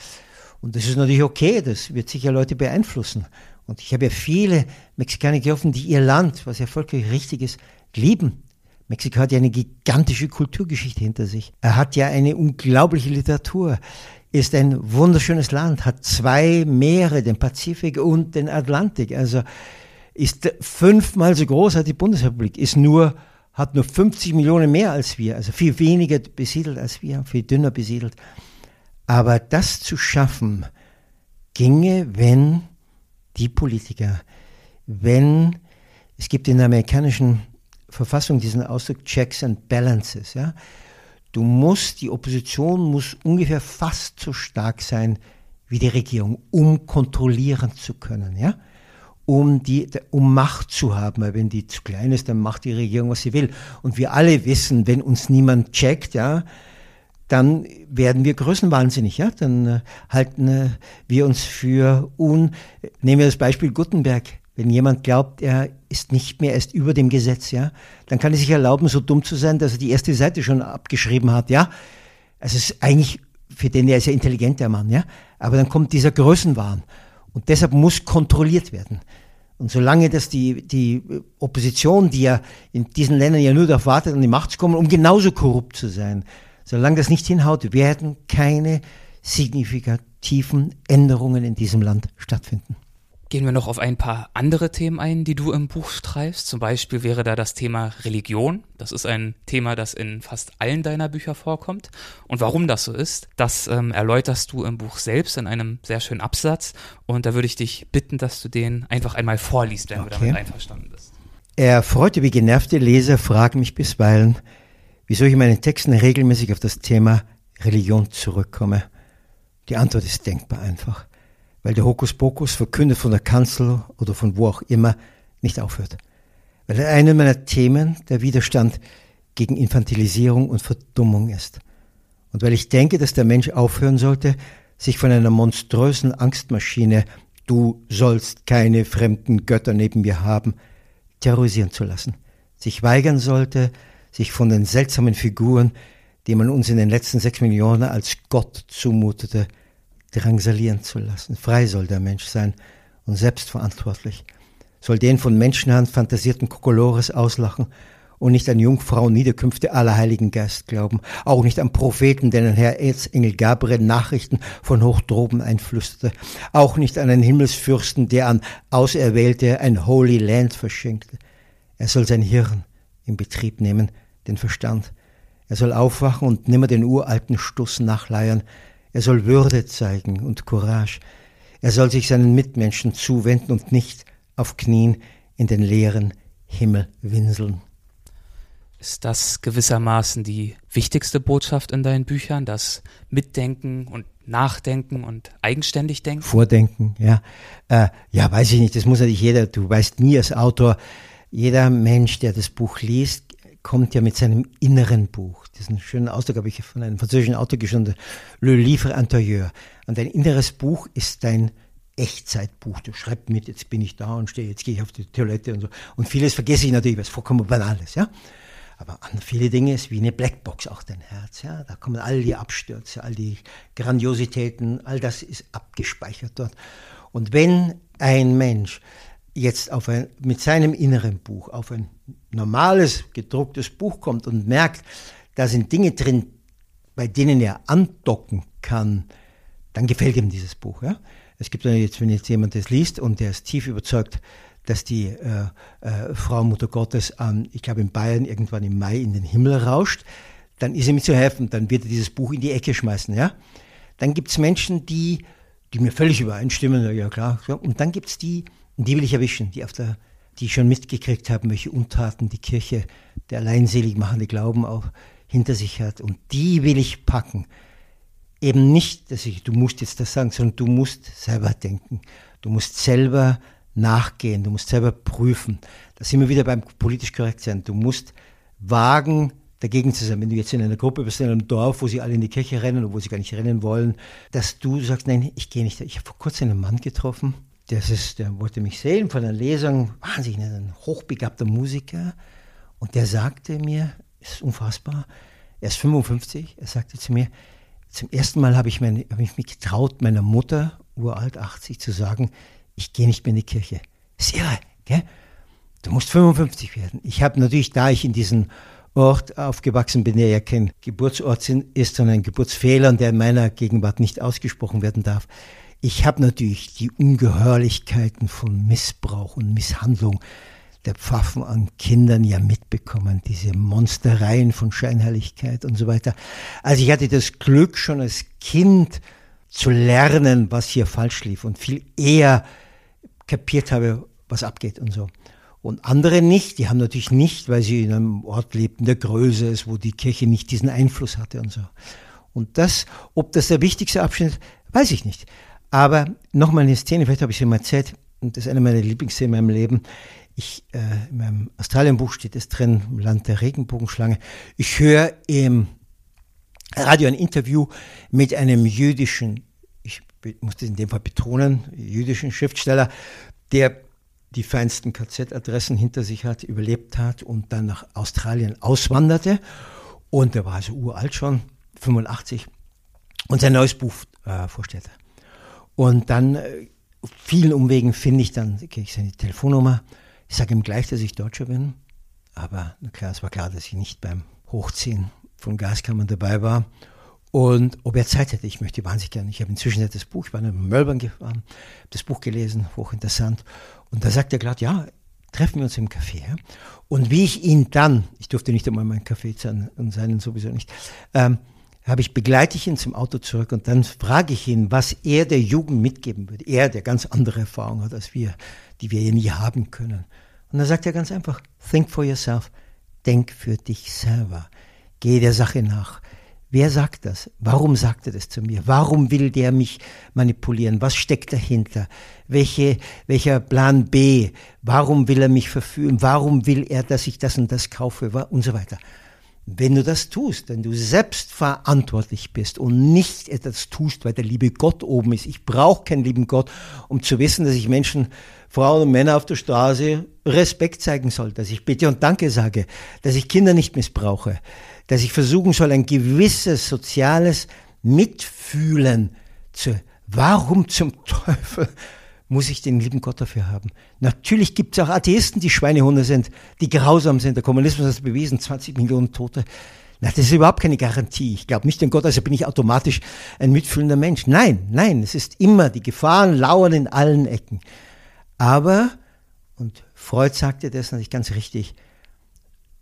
Und das ist natürlich okay, das wird sicher Leute beeinflussen. Und ich habe ja viele Mexikaner getroffen, die ihr Land, was ja vollkommen richtig ist, lieben. Mexiko hat ja eine gigantische Kulturgeschichte hinter sich. Er hat ja eine unglaubliche Literatur, ist ein wunderschönes Land, hat zwei Meere, den Pazifik und den Atlantik. Also ist fünfmal so groß als die Bundesrepublik, ist nur hat nur 50 Millionen mehr als wir, also viel weniger besiedelt als wir, viel dünner besiedelt. Aber das zu schaffen, ginge, wenn die Politiker, wenn es gibt in der amerikanischen Verfassung diesen Ausdruck Checks and Balances, ja. Du musst, die Opposition muss ungefähr fast so stark sein wie die Regierung, um kontrollieren zu können, ja um, die, um Macht zu haben. Weil wenn die zu klein ist, dann macht die Regierung, was sie will. Und wir alle wissen, wenn uns niemand checkt, ja, dann werden wir größenwahnsinnig, ja. Dann äh, halten äh, wir uns für un. Nehmen wir das Beispiel Gutenberg. Wenn jemand glaubt, er ist nicht mehr erst über dem Gesetz, ja, dann kann er sich erlauben, so dumm zu sein, dass er die erste Seite schon abgeschrieben hat, ja. Also es ist eigentlich für den, er ist ja intelligent, der Mann, ja. Aber dann kommt dieser Größenwahn. Und deshalb muss kontrolliert werden. Und solange das die, die Opposition, die ja in diesen Ländern ja nur darauf wartet, an die Macht zu kommen, um genauso korrupt zu sein, solange das nicht hinhaut, werden keine signifikativen Änderungen in diesem Land stattfinden. Gehen wir noch auf ein paar andere Themen ein, die du im Buch streifst. Zum Beispiel wäre da das Thema Religion. Das ist ein Thema, das in fast allen deiner Bücher vorkommt. Und warum das so ist, das ähm, erläuterst du im Buch selbst in einem sehr schönen Absatz. Und da würde ich dich bitten, dass du den einfach einmal vorliest, wenn okay. du damit einverstanden bist. Erfreute wie genervte Leser fragen mich bisweilen, wieso ich in meinen Texten regelmäßig auf das Thema Religion zurückkomme. Die Antwort ist denkbar einfach weil der Hokuspokus verkündet von der Kanzel oder von wo auch immer nicht aufhört. Weil einer meiner Themen der Widerstand gegen Infantilisierung und Verdummung ist. Und weil ich denke, dass der Mensch aufhören sollte, sich von einer monströsen Angstmaschine, du sollst keine fremden Götter neben mir haben, terrorisieren zu lassen, sich weigern sollte, sich von den seltsamen Figuren, die man uns in den letzten sechs Millionen als Gott zumutete, drangsalieren zu lassen. Frei soll der Mensch sein und selbstverantwortlich. Soll den von Menschenhand fantasierten Kokolores auslachen und nicht an Jungfrauen Niederkünfte aller Heiligen Geist glauben, auch nicht an Propheten, denen Herr Erzengel Gabriel Nachrichten von hoch droben einflüsterte, auch nicht an einen Himmelsfürsten, der an Auserwählte ein Holy Land verschenkte. Er soll sein Hirn in Betrieb nehmen, den Verstand. Er soll aufwachen und nimmer den uralten Stuss nachleiern, er soll Würde zeigen und Courage. Er soll sich seinen Mitmenschen zuwenden und nicht auf Knien in den leeren Himmel winseln. Ist das gewissermaßen die wichtigste Botschaft in deinen Büchern, das Mitdenken und Nachdenken und eigenständig denken? Vordenken, ja. Äh, ja, weiß ich nicht, das muss natürlich jeder, du weißt nie als Autor, jeder Mensch, der das Buch liest, kommt ja mit seinem inneren Buch. Diesen schönen Ausdruck habe ich von einem französischen Autor geschrieben, Le Livre Intérieur. Und dein inneres Buch ist dein Echtzeitbuch. Du schreibst mit, jetzt bin ich da und stehe, jetzt gehe ich auf die Toilette und so. Und vieles vergesse ich natürlich, was vollkommen Banales, ja. Aber an viele Dinge ist wie eine Blackbox auch dein Herz, ja. Da kommen all die Abstürze, all die Grandiositäten, all das ist abgespeichert dort. Und wenn ein Mensch jetzt auf ein, mit seinem inneren Buch auf ein normales gedrucktes Buch kommt und merkt, da sind Dinge drin, bei denen er andocken kann, dann gefällt ihm dieses Buch. Ja? Es gibt jetzt, wenn jetzt jemand das liest und der ist tief überzeugt, dass die äh, äh, Frau Mutter Gottes, ähm, ich glaube in Bayern irgendwann im Mai in den Himmel rauscht, dann ist mir zu helfen, dann wird er dieses Buch in die Ecke schmeißen. Ja? Dann gibt es Menschen, die, die mir völlig übereinstimmen, ja klar. Und dann gibt es die, und die will ich erwischen, die auf der, die schon mitgekriegt haben, welche Untaten die Kirche, der alleinselig machende Glauben auch hinter sich hat. Und die will ich packen. Eben nicht, dass ich, du musst jetzt das sagen, sondern du musst selber denken. Du musst selber nachgehen. Du musst selber prüfen. Da sind wir wieder beim politisch korrekt sein. Du musst wagen, dagegen zu sein. Wenn du jetzt in einer Gruppe bist, in einem Dorf, wo sie alle in die Kirche rennen, wo sie gar nicht rennen wollen, dass du sagst, nein, ich gehe nicht. Ich habe vor kurzem einen Mann getroffen, das ist, der wollte mich sehen von der Lesung, wahnsinnig ein hochbegabter Musiker. Und der sagte mir, ist unfassbar, er ist 55, er sagte zu mir, zum ersten Mal habe ich, mein, hab ich mich getraut, meiner Mutter, uralt 80, zu sagen, ich gehe nicht mehr in die Kirche. Das ist irre, gell? Du musst 55 werden. Ich habe natürlich, da ich in diesem Ort aufgewachsen bin, der ja kein Geburtsort ist, sondern ein Geburtsfehler, der in meiner Gegenwart nicht ausgesprochen werden darf, ich habe natürlich die Ungeheuerlichkeiten von Missbrauch und Misshandlung der Pfaffen an Kindern ja mitbekommen, diese Monstereien von Scheinheiligkeit und so weiter. Also ich hatte das Glück, schon als Kind zu lernen, was hier falsch lief und viel eher kapiert habe, was abgeht und so. Und andere nicht, die haben natürlich nicht, weil sie in einem Ort lebten, der größer ist, wo die Kirche nicht diesen Einfluss hatte und so. Und das, ob das der wichtigste Abschnitt weiß ich nicht. Aber nochmal eine Szene, vielleicht habe ich sie mal erzählt, und das ist eine meiner Lieblingsszenen in meinem Leben. Ich, äh, in meinem Australienbuch steht es drin, im Land der Regenbogenschlange. Ich höre im Radio ein Interview mit einem jüdischen, ich muss das in dem Fall betonen, jüdischen Schriftsteller, der die feinsten KZ-Adressen hinter sich hat, überlebt hat und dann nach Australien auswanderte. Und der war also uralt schon, 85, und sein neues Buch äh, vorstellte. Und dann, äh, vielen Umwegen finde ich dann, kriege ich seine Telefonnummer. Ich sage ihm gleich, dass ich Deutscher bin. Aber klar, es war klar, dass ich nicht beim Hochziehen von Gaskammern dabei war. und ob er Zeit hätte. Ich möchte wahnsinnig gerne. Ich habe inzwischen das Buch, ich war in Melbourne gefahren, das Buch gelesen, hochinteressant. Und da sagt er gerade, ja, treffen wir uns im Café. Und wie ich ihn dann, ich durfte nicht einmal meinen Café sein und seinen sowieso nicht, ähm, habe ich, begleite ich ihn zum Auto zurück und dann frage ich ihn, was er der Jugend mitgeben würde. Er, der ganz andere Erfahrungen hat als wir, die wir ja nie haben können. Und dann sagt er ganz einfach, think for yourself, denk für dich selber, geh der Sache nach. Wer sagt das? Warum sagt er das zu mir? Warum will der mich manipulieren? Was steckt dahinter? Welche, welcher Plan B? Warum will er mich verführen? Warum will er, dass ich das und das kaufe? Und so weiter. Wenn du das tust, wenn du selbst verantwortlich bist und nicht etwas tust, weil der liebe Gott oben ist. Ich brauche keinen lieben Gott, um zu wissen, dass ich Menschen, Frauen und Männer auf der Straße Respekt zeigen soll, dass ich Bitte und Danke sage, dass ich Kinder nicht missbrauche, dass ich versuchen soll, ein gewisses soziales Mitfühlen zu. Warum zum (laughs) Teufel muss ich den lieben Gott dafür haben. Natürlich gibt es auch Atheisten, die Schweinehunde sind, die grausam sind. Der Kommunismus hat es bewiesen, 20 Millionen Tote. Na, das ist überhaupt keine Garantie. Ich glaube nicht an Gott, also bin ich automatisch ein mitfühlender Mensch. Nein, nein, es ist immer, die Gefahren lauern in allen Ecken. Aber, und Freud sagte das natürlich ganz richtig,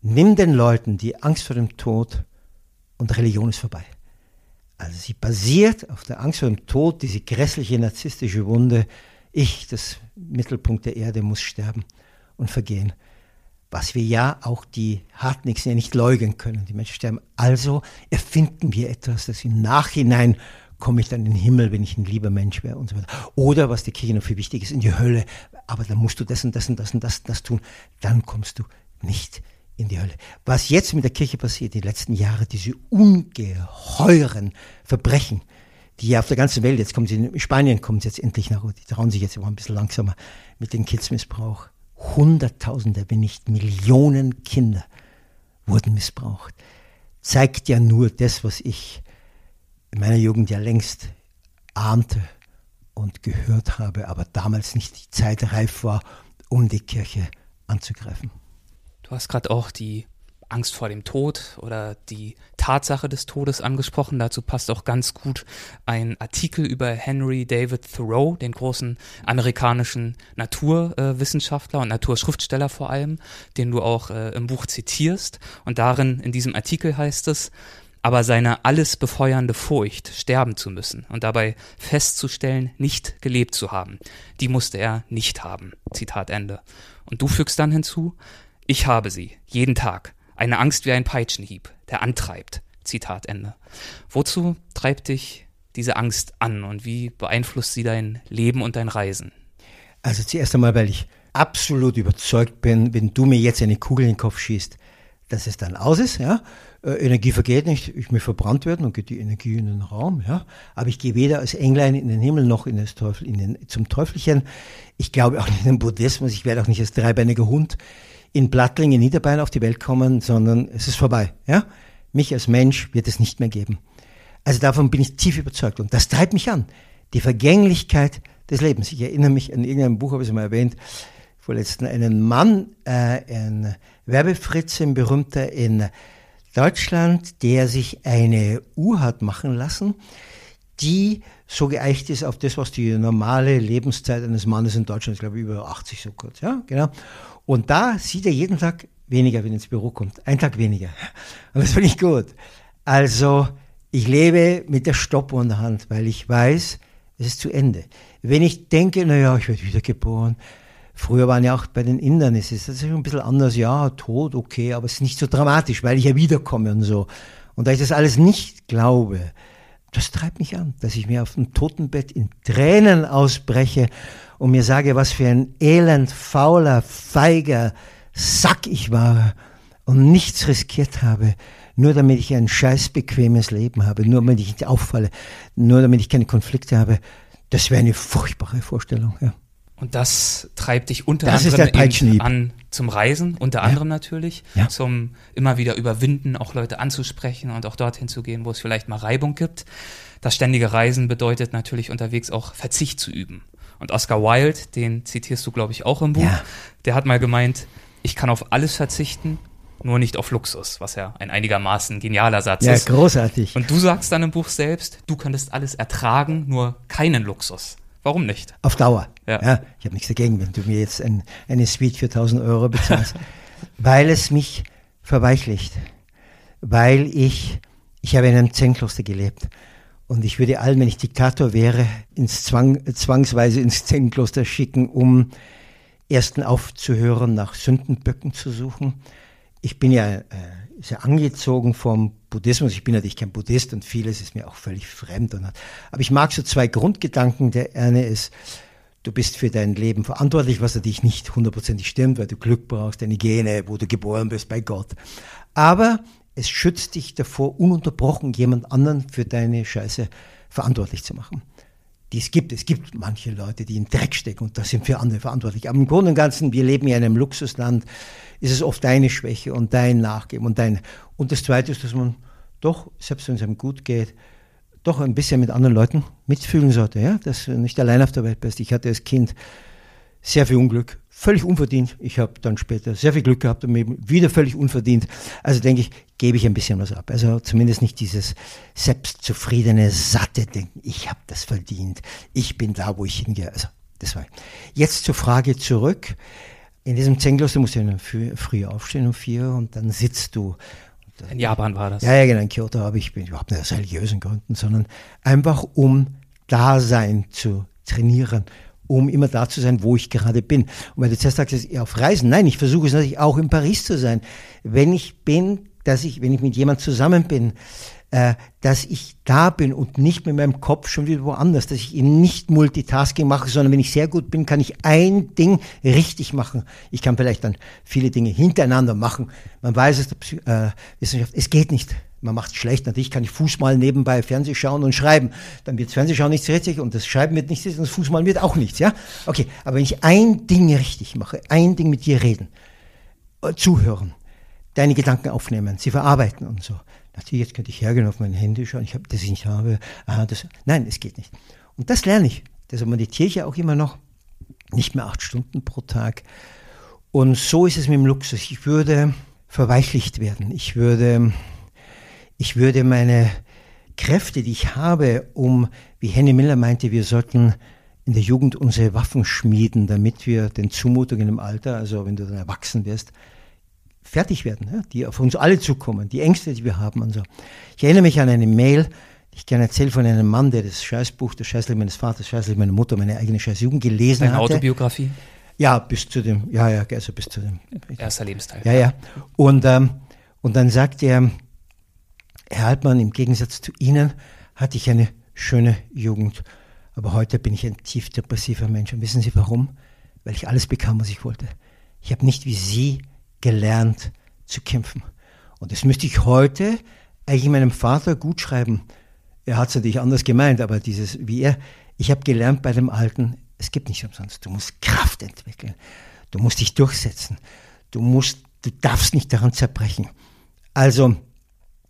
nimm den Leuten die Angst vor dem Tod und Religion ist vorbei. Also sie basiert auf der Angst vor dem Tod, diese grässliche narzisstische Wunde, ich, das Mittelpunkt der Erde, muss sterben und vergehen. Was wir ja auch die Hartnäckigsten ja nicht leugnen können. Die Menschen sterben. Also erfinden wir etwas, das im Nachhinein komme ich dann in den Himmel, wenn ich ein lieber Mensch wäre und so weiter. Oder was der Kirche noch viel wichtig ist, in die Hölle. Aber dann musst du das und das und das und das, das tun. Dann kommst du nicht in die Hölle. Was jetzt mit der Kirche passiert, die letzten Jahre, diese ungeheuren Verbrechen, die auf der ganzen Welt, jetzt kommen sie, in Spanien kommen sie jetzt endlich nach, die trauen sich jetzt immer ein bisschen langsamer mit dem Kidsmissbrauch. Hunderttausende, wenn nicht Millionen Kinder wurden missbraucht. Zeigt ja nur das, was ich in meiner Jugend ja längst ahnte und gehört habe, aber damals nicht die Zeit reif war, um die Kirche anzugreifen. Du hast gerade auch die Angst vor dem Tod oder die Tatsache des Todes angesprochen. Dazu passt auch ganz gut ein Artikel über Henry David Thoreau, den großen amerikanischen Naturwissenschaftler und Naturschriftsteller vor allem, den du auch äh, im Buch zitierst. Und darin, in diesem Artikel heißt es, aber seine alles befeuernde Furcht, sterben zu müssen und dabei festzustellen, nicht gelebt zu haben, die musste er nicht haben. Zitat Ende. Und du fügst dann hinzu, ich habe sie, jeden Tag, eine Angst wie ein Peitschenhieb, der antreibt. Zitat Ende. Wozu treibt dich diese Angst an und wie beeinflusst sie dein Leben und dein Reisen? Also zuerst einmal, weil ich absolut überzeugt bin, wenn du mir jetzt eine Kugel in den Kopf schießt, dass es dann aus ist, ja. Äh, Energie vergeht nicht, ich will verbrannt werden und geht die Energie in den Raum, ja. Aber ich gehe weder als Englein in den Himmel noch in das Teufel, in den, zum Teufelchen. Ich glaube auch nicht in den Buddhismus, ich werde auch nicht als dreibeiniger Hund in Blattling in Niederbayern auf die Welt kommen, sondern es ist vorbei. Ja? Mich als Mensch wird es nicht mehr geben. Also davon bin ich tief überzeugt und das treibt mich an. Die Vergänglichkeit des Lebens. Ich erinnere mich an irgendeinem Buch, habe ich es mal erwähnt, vorletzten, einen Mann, äh, ein Werbefritz, ein berühmter in Deutschland, der sich eine Uhr hat machen lassen, die so geeicht ist auf das, was die normale Lebenszeit eines Mannes in Deutschland ist, glaube ich, über 80 so kurz, ja, genau. Und da sieht er jeden Tag weniger, wenn er ins Büro kommt. Ein Tag weniger. Und das finde ich gut. Also, ich lebe mit der Stoppuhr in der Hand, weil ich weiß, es ist zu Ende. Wenn ich denke, naja, ich werde wiedergeboren. Früher waren ja auch bei den Indern, es ist das ist ein bisschen anders, ja, Tod, okay, aber es ist nicht so dramatisch, weil ich ja wiederkomme und so. Und da ich das alles nicht glaube, das treibt mich an, dass ich mir auf dem Totenbett in Tränen ausbreche und mir sage, was für ein elend, fauler, feiger Sack ich war und nichts riskiert habe, nur damit ich ein scheiß bequemes Leben habe, nur damit ich nicht auffalle, nur damit ich keine Konflikte habe. Das wäre eine furchtbare Vorstellung, ja. Und das treibt dich unter das anderem an zum Reisen, unter ja. anderem natürlich, ja. zum immer wieder überwinden, auch Leute anzusprechen und auch dorthin zu gehen, wo es vielleicht mal Reibung gibt. Das ständige Reisen bedeutet natürlich unterwegs auch Verzicht zu üben. Und Oscar Wilde, den zitierst du, glaube ich, auch im Buch, ja. der hat mal gemeint, ich kann auf alles verzichten, nur nicht auf Luxus, was ja ein einigermaßen genialer Satz Ja, ist. großartig. Und du sagst dann im Buch selbst, du könntest alles ertragen, nur keinen Luxus. Warum nicht? Auf Dauer. Ja. Ja. ich habe nichts dagegen, wenn du mir jetzt ein, eine Suite für 1000 Euro bezahlst, (laughs) weil es mich verweichlicht. Weil ich, ich habe in einem Zen-Kloster gelebt. Und ich würde allen, wenn ich Diktator wäre, ins Zwang, zwangsweise ins Zen-Kloster schicken, um ersten aufzuhören, nach Sündenböcken zu suchen. Ich bin ja äh, sehr angezogen vom Buddhismus. Ich bin natürlich kein Buddhist und vieles ist mir auch völlig fremd. Und, aber ich mag so zwei Grundgedanken. Der eine ist, du bist für dein Leben verantwortlich, was natürlich nicht hundertprozentig stimmt, weil du Glück brauchst, deine Gene, wo du geboren bist bei Gott. Aber es schützt dich davor, ununterbrochen jemand anderen für deine Scheiße verantwortlich zu machen die es gibt. Es gibt manche Leute, die in Dreck stecken und das sind für andere verantwortlich. Aber im Grunde und Ganzen, wir leben ja in einem Luxusland, ist es oft deine Schwäche und dein Nachgeben und dein. Und das Zweite ist, dass man doch, selbst wenn es einem gut geht, doch ein bisschen mit anderen Leuten mitfühlen sollte, ja, dass du nicht allein auf der Welt bist. Ich hatte als Kind sehr viel Unglück, völlig unverdient. Ich habe dann später sehr viel Glück gehabt und wieder völlig unverdient. Also denke ich, gebe ich ein bisschen was ab. Also zumindest nicht dieses selbstzufriedene, satte Denken. Ich habe das verdient. Ich bin da, wo ich hingehe. Also das war. Jetzt zur Frage zurück. In diesem Zenkloster musst du ja früh, früh aufstehen um vier und dann sitzt du. In Japan war das. Ja, ja, genau, in Kyoto, aber ich bin überhaupt nicht aus religiösen Gründen, sondern einfach um Dasein zu trainieren um immer da zu sein, wo ich gerade bin. Und weil du zuerst sagst, auf Reisen, nein, ich versuche es natürlich auch in Paris zu sein. Wenn ich bin, dass ich, wenn ich mit jemand zusammen bin, äh, dass ich da bin und nicht mit meinem Kopf schon wieder woanders, dass ich eben nicht Multitasking mache, sondern wenn ich sehr gut bin, kann ich ein Ding richtig machen. Ich kann vielleicht dann viele Dinge hintereinander machen. Man weiß es, der Psy äh, Wissenschaft, es geht nicht. Man macht es schlecht. Natürlich kann ich Fußball nebenbei Fernseh schauen und schreiben. Dann wird Fernsehschauen nichts richtig und das Schreiben wird nichts und das Fußball wird auch nichts, ja? Okay. Aber wenn ich ein Ding richtig mache, ein Ding mit dir reden, äh, zuhören, deine Gedanken aufnehmen, sie verarbeiten und so. Natürlich, jetzt könnte ich hergehen auf mein Handy schauen, ich habe das ich nicht habe. Aha, das, nein, es geht nicht. Und das lerne ich. Deshalb meditiere ich ja auch immer noch. Nicht mehr acht Stunden pro Tag. Und so ist es mit dem Luxus. Ich würde verweichlicht werden. Ich würde, ich würde meine Kräfte, die ich habe, um, wie Henny Miller meinte, wir sollten in der Jugend unsere Waffen schmieden, damit wir den Zumutungen im Alter, also wenn du dann erwachsen wirst, fertig werden, ja, die auf uns alle zukommen, die Ängste, die wir haben und so. Ich erinnere mich an eine Mail, die ich gerne erzähle von einem Mann, der das Scheißbuch, das Scheißleben meines Vaters, das Scheißleben meiner Mutter, meine eigene Scheißjugend gelesen Eine hatte. Autobiografie? Ja, bis zu dem, ja, ja, also bis zu dem. Erster Lebensteil. Ja, ja. Und, ähm, und dann sagt er, Herr Altmann, im Gegensatz zu Ihnen hatte ich eine schöne Jugend, aber heute bin ich ein tief depressiver Mensch. Und wissen Sie warum? Weil ich alles bekam, was ich wollte. Ich habe nicht wie Sie gelernt zu kämpfen. Und das müsste ich heute eigentlich meinem Vater gut schreiben. Er hat es natürlich anders gemeint, aber dieses, wie er, ich habe gelernt bei dem Alten, es gibt nichts umsonst. Du musst Kraft entwickeln. Du musst dich durchsetzen. Du musst, du darfst nicht daran zerbrechen. Also,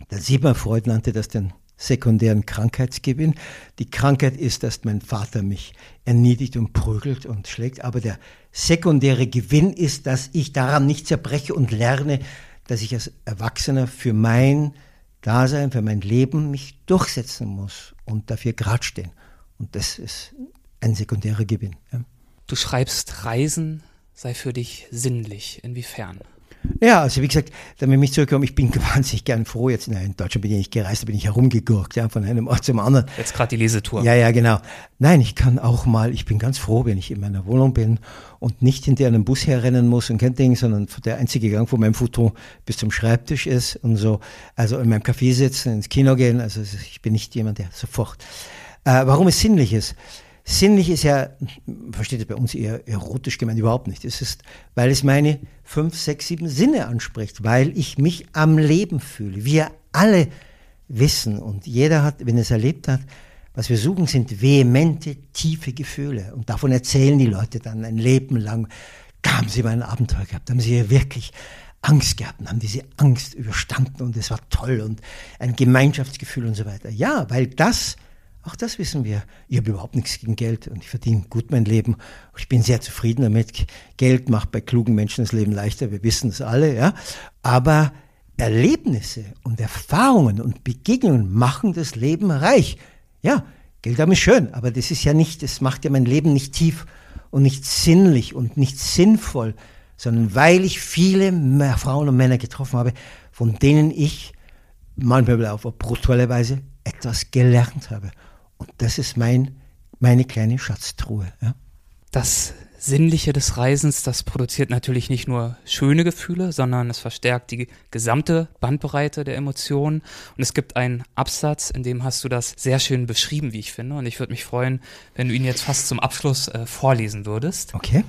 da sieht man, Freud nannte das den sekundären Krankheitsgewinn. Die Krankheit ist, dass mein Vater mich erniedrigt und prügelt und schlägt, aber der sekundäre Gewinn ist, dass ich daran nicht zerbreche und lerne, dass ich als Erwachsener für mein Dasein, für mein Leben mich durchsetzen muss und dafür grad stehen. Und das ist ein sekundärer Gewinn. Ja. Du schreibst, Reisen sei für dich sinnlich. Inwiefern? Ja, also wie gesagt, damit ich mich zurückkomme, ich bin (laughs) wahnsinnig gern froh. Jetzt in Deutschland bin ich nicht gereist, da bin ich herumgegurkt, ja, von einem Ort zum anderen. Jetzt gerade die Lesetour. Ja, ja, genau. Nein, ich kann auch mal, ich bin ganz froh, wenn ich in meiner Wohnung bin und nicht hinter einem Bus herrennen muss und kein Ding, sondern der einzige Gang von meinem Foto bis zum Schreibtisch ist und so. Also in meinem Café sitzen, ins Kino gehen. Also ich bin nicht jemand, der sofort. Äh, warum es sinnlich ist? Sinnlich ist ja, versteht ihr bei uns eher erotisch gemeint, überhaupt nicht. Es ist, weil es meine fünf, sechs, sieben Sinne anspricht, weil ich mich am Leben fühle. Wir alle wissen und jeder hat, wenn er es erlebt hat, was wir suchen, sind vehemente, tiefe Gefühle. Und davon erzählen die Leute dann ein Leben lang. Haben sie mal ein Abenteuer gehabt, haben sie wirklich Angst gehabt und haben diese Angst überstanden und es war toll und ein Gemeinschaftsgefühl und so weiter. Ja, weil das Auch das wissen wir. Ich habe überhaupt nichts gegen Geld und ich verdiene gut mein Leben. Ich bin sehr zufrieden damit. Geld macht bei klugen Menschen das Leben leichter. Wir wissen es alle, ja. Aber Erlebnisse und Erfahrungen und Begegnungen machen das Leben reich. Ja, Geld haben ist schön, aber das ist ja nicht, das macht ja mein Leben nicht tief und nicht sinnlich und nicht sinnvoll, sondern weil ich viele Frauen und Männer getroffen habe, von denen ich manchmal auf brutale Weise etwas gelernt habe. Und das ist mein, meine kleine Schatztruhe. Ja. Das Sinnliche des Reisens, das produziert natürlich nicht nur schöne Gefühle, sondern es verstärkt die gesamte Bandbreite der Emotionen. Und es gibt einen Absatz, in dem hast du das sehr schön beschrieben, wie ich finde. Und ich würde mich freuen, wenn du ihn jetzt fast zum Abschluss äh, vorlesen würdest. Okay.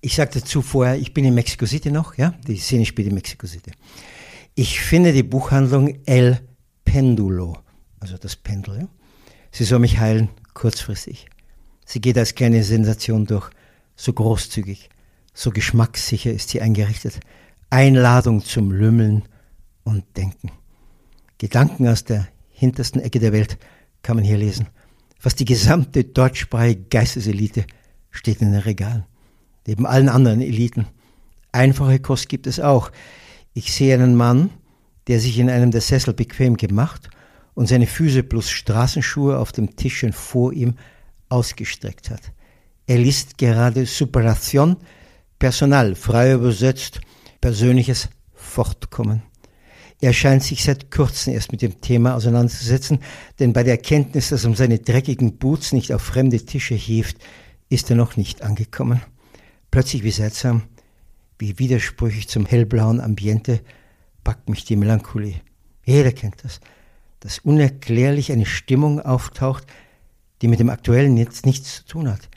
Ich sagte zuvor, ich bin in Mexico City noch, ja, die Szene spielt in Mexico City. Ich finde die Buchhandlung El Pendulo, also das Pendel, ja. Sie soll mich heilen, kurzfristig. Sie geht als kleine Sensation durch so großzügig, so geschmackssicher ist sie eingerichtet. Einladung zum Lümmeln und Denken. Gedanken aus der hintersten Ecke der Welt kann man hier lesen. Fast die gesamte deutschsprachige Geisteselite steht in den Regalen. Neben allen anderen Eliten. Einfache Kost gibt es auch. Ich sehe einen Mann, der sich in einem der Sessel bequem gemacht und seine Füße plus Straßenschuhe auf dem Tischchen vor ihm ausgestreckt hat. Er liest gerade Superation Personal, frei übersetzt persönliches Fortkommen. Er scheint sich seit kurzem erst mit dem Thema auseinanderzusetzen, denn bei der Erkenntnis, dass um seine dreckigen Boots nicht auf fremde Tische hieft, ist er noch nicht angekommen. Plötzlich wie seltsam, wie widersprüchlich zum hellblauen Ambiente, packt mich die Melancholie. Jeder kennt das, dass unerklärlich eine Stimmung auftaucht, die mit dem Aktuellen jetzt nichts zu tun hat.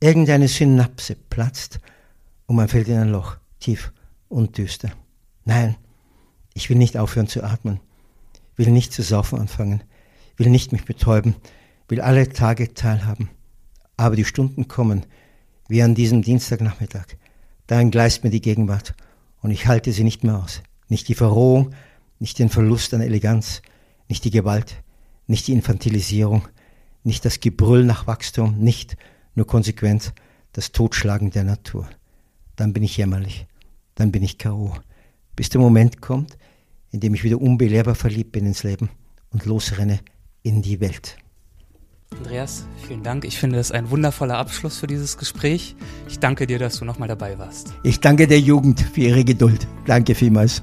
Irgendeine Synapse platzt und man fällt in ein Loch, tief und düster. Nein, ich will nicht aufhören zu atmen, will nicht zu saufen anfangen, will nicht mich betäuben, will alle Tage teilhaben. Aber die Stunden kommen, wie an diesem Dienstagnachmittag. Da entgleist mir die Gegenwart und ich halte sie nicht mehr aus. Nicht die Verrohung, nicht den Verlust an Eleganz, nicht die Gewalt, nicht die Infantilisierung, nicht das Gebrüll nach Wachstum, nicht nur konsequent das Totschlagen der Natur. Dann bin ich jämmerlich, dann bin ich K.O. Bis der Moment kommt, in dem ich wieder unbelehrbar verliebt bin ins Leben und losrenne in die Welt. Andreas, vielen Dank. Ich finde das ein wundervoller Abschluss für dieses Gespräch. Ich danke dir, dass du nochmal dabei warst. Ich danke der Jugend für ihre Geduld. Danke vielmals.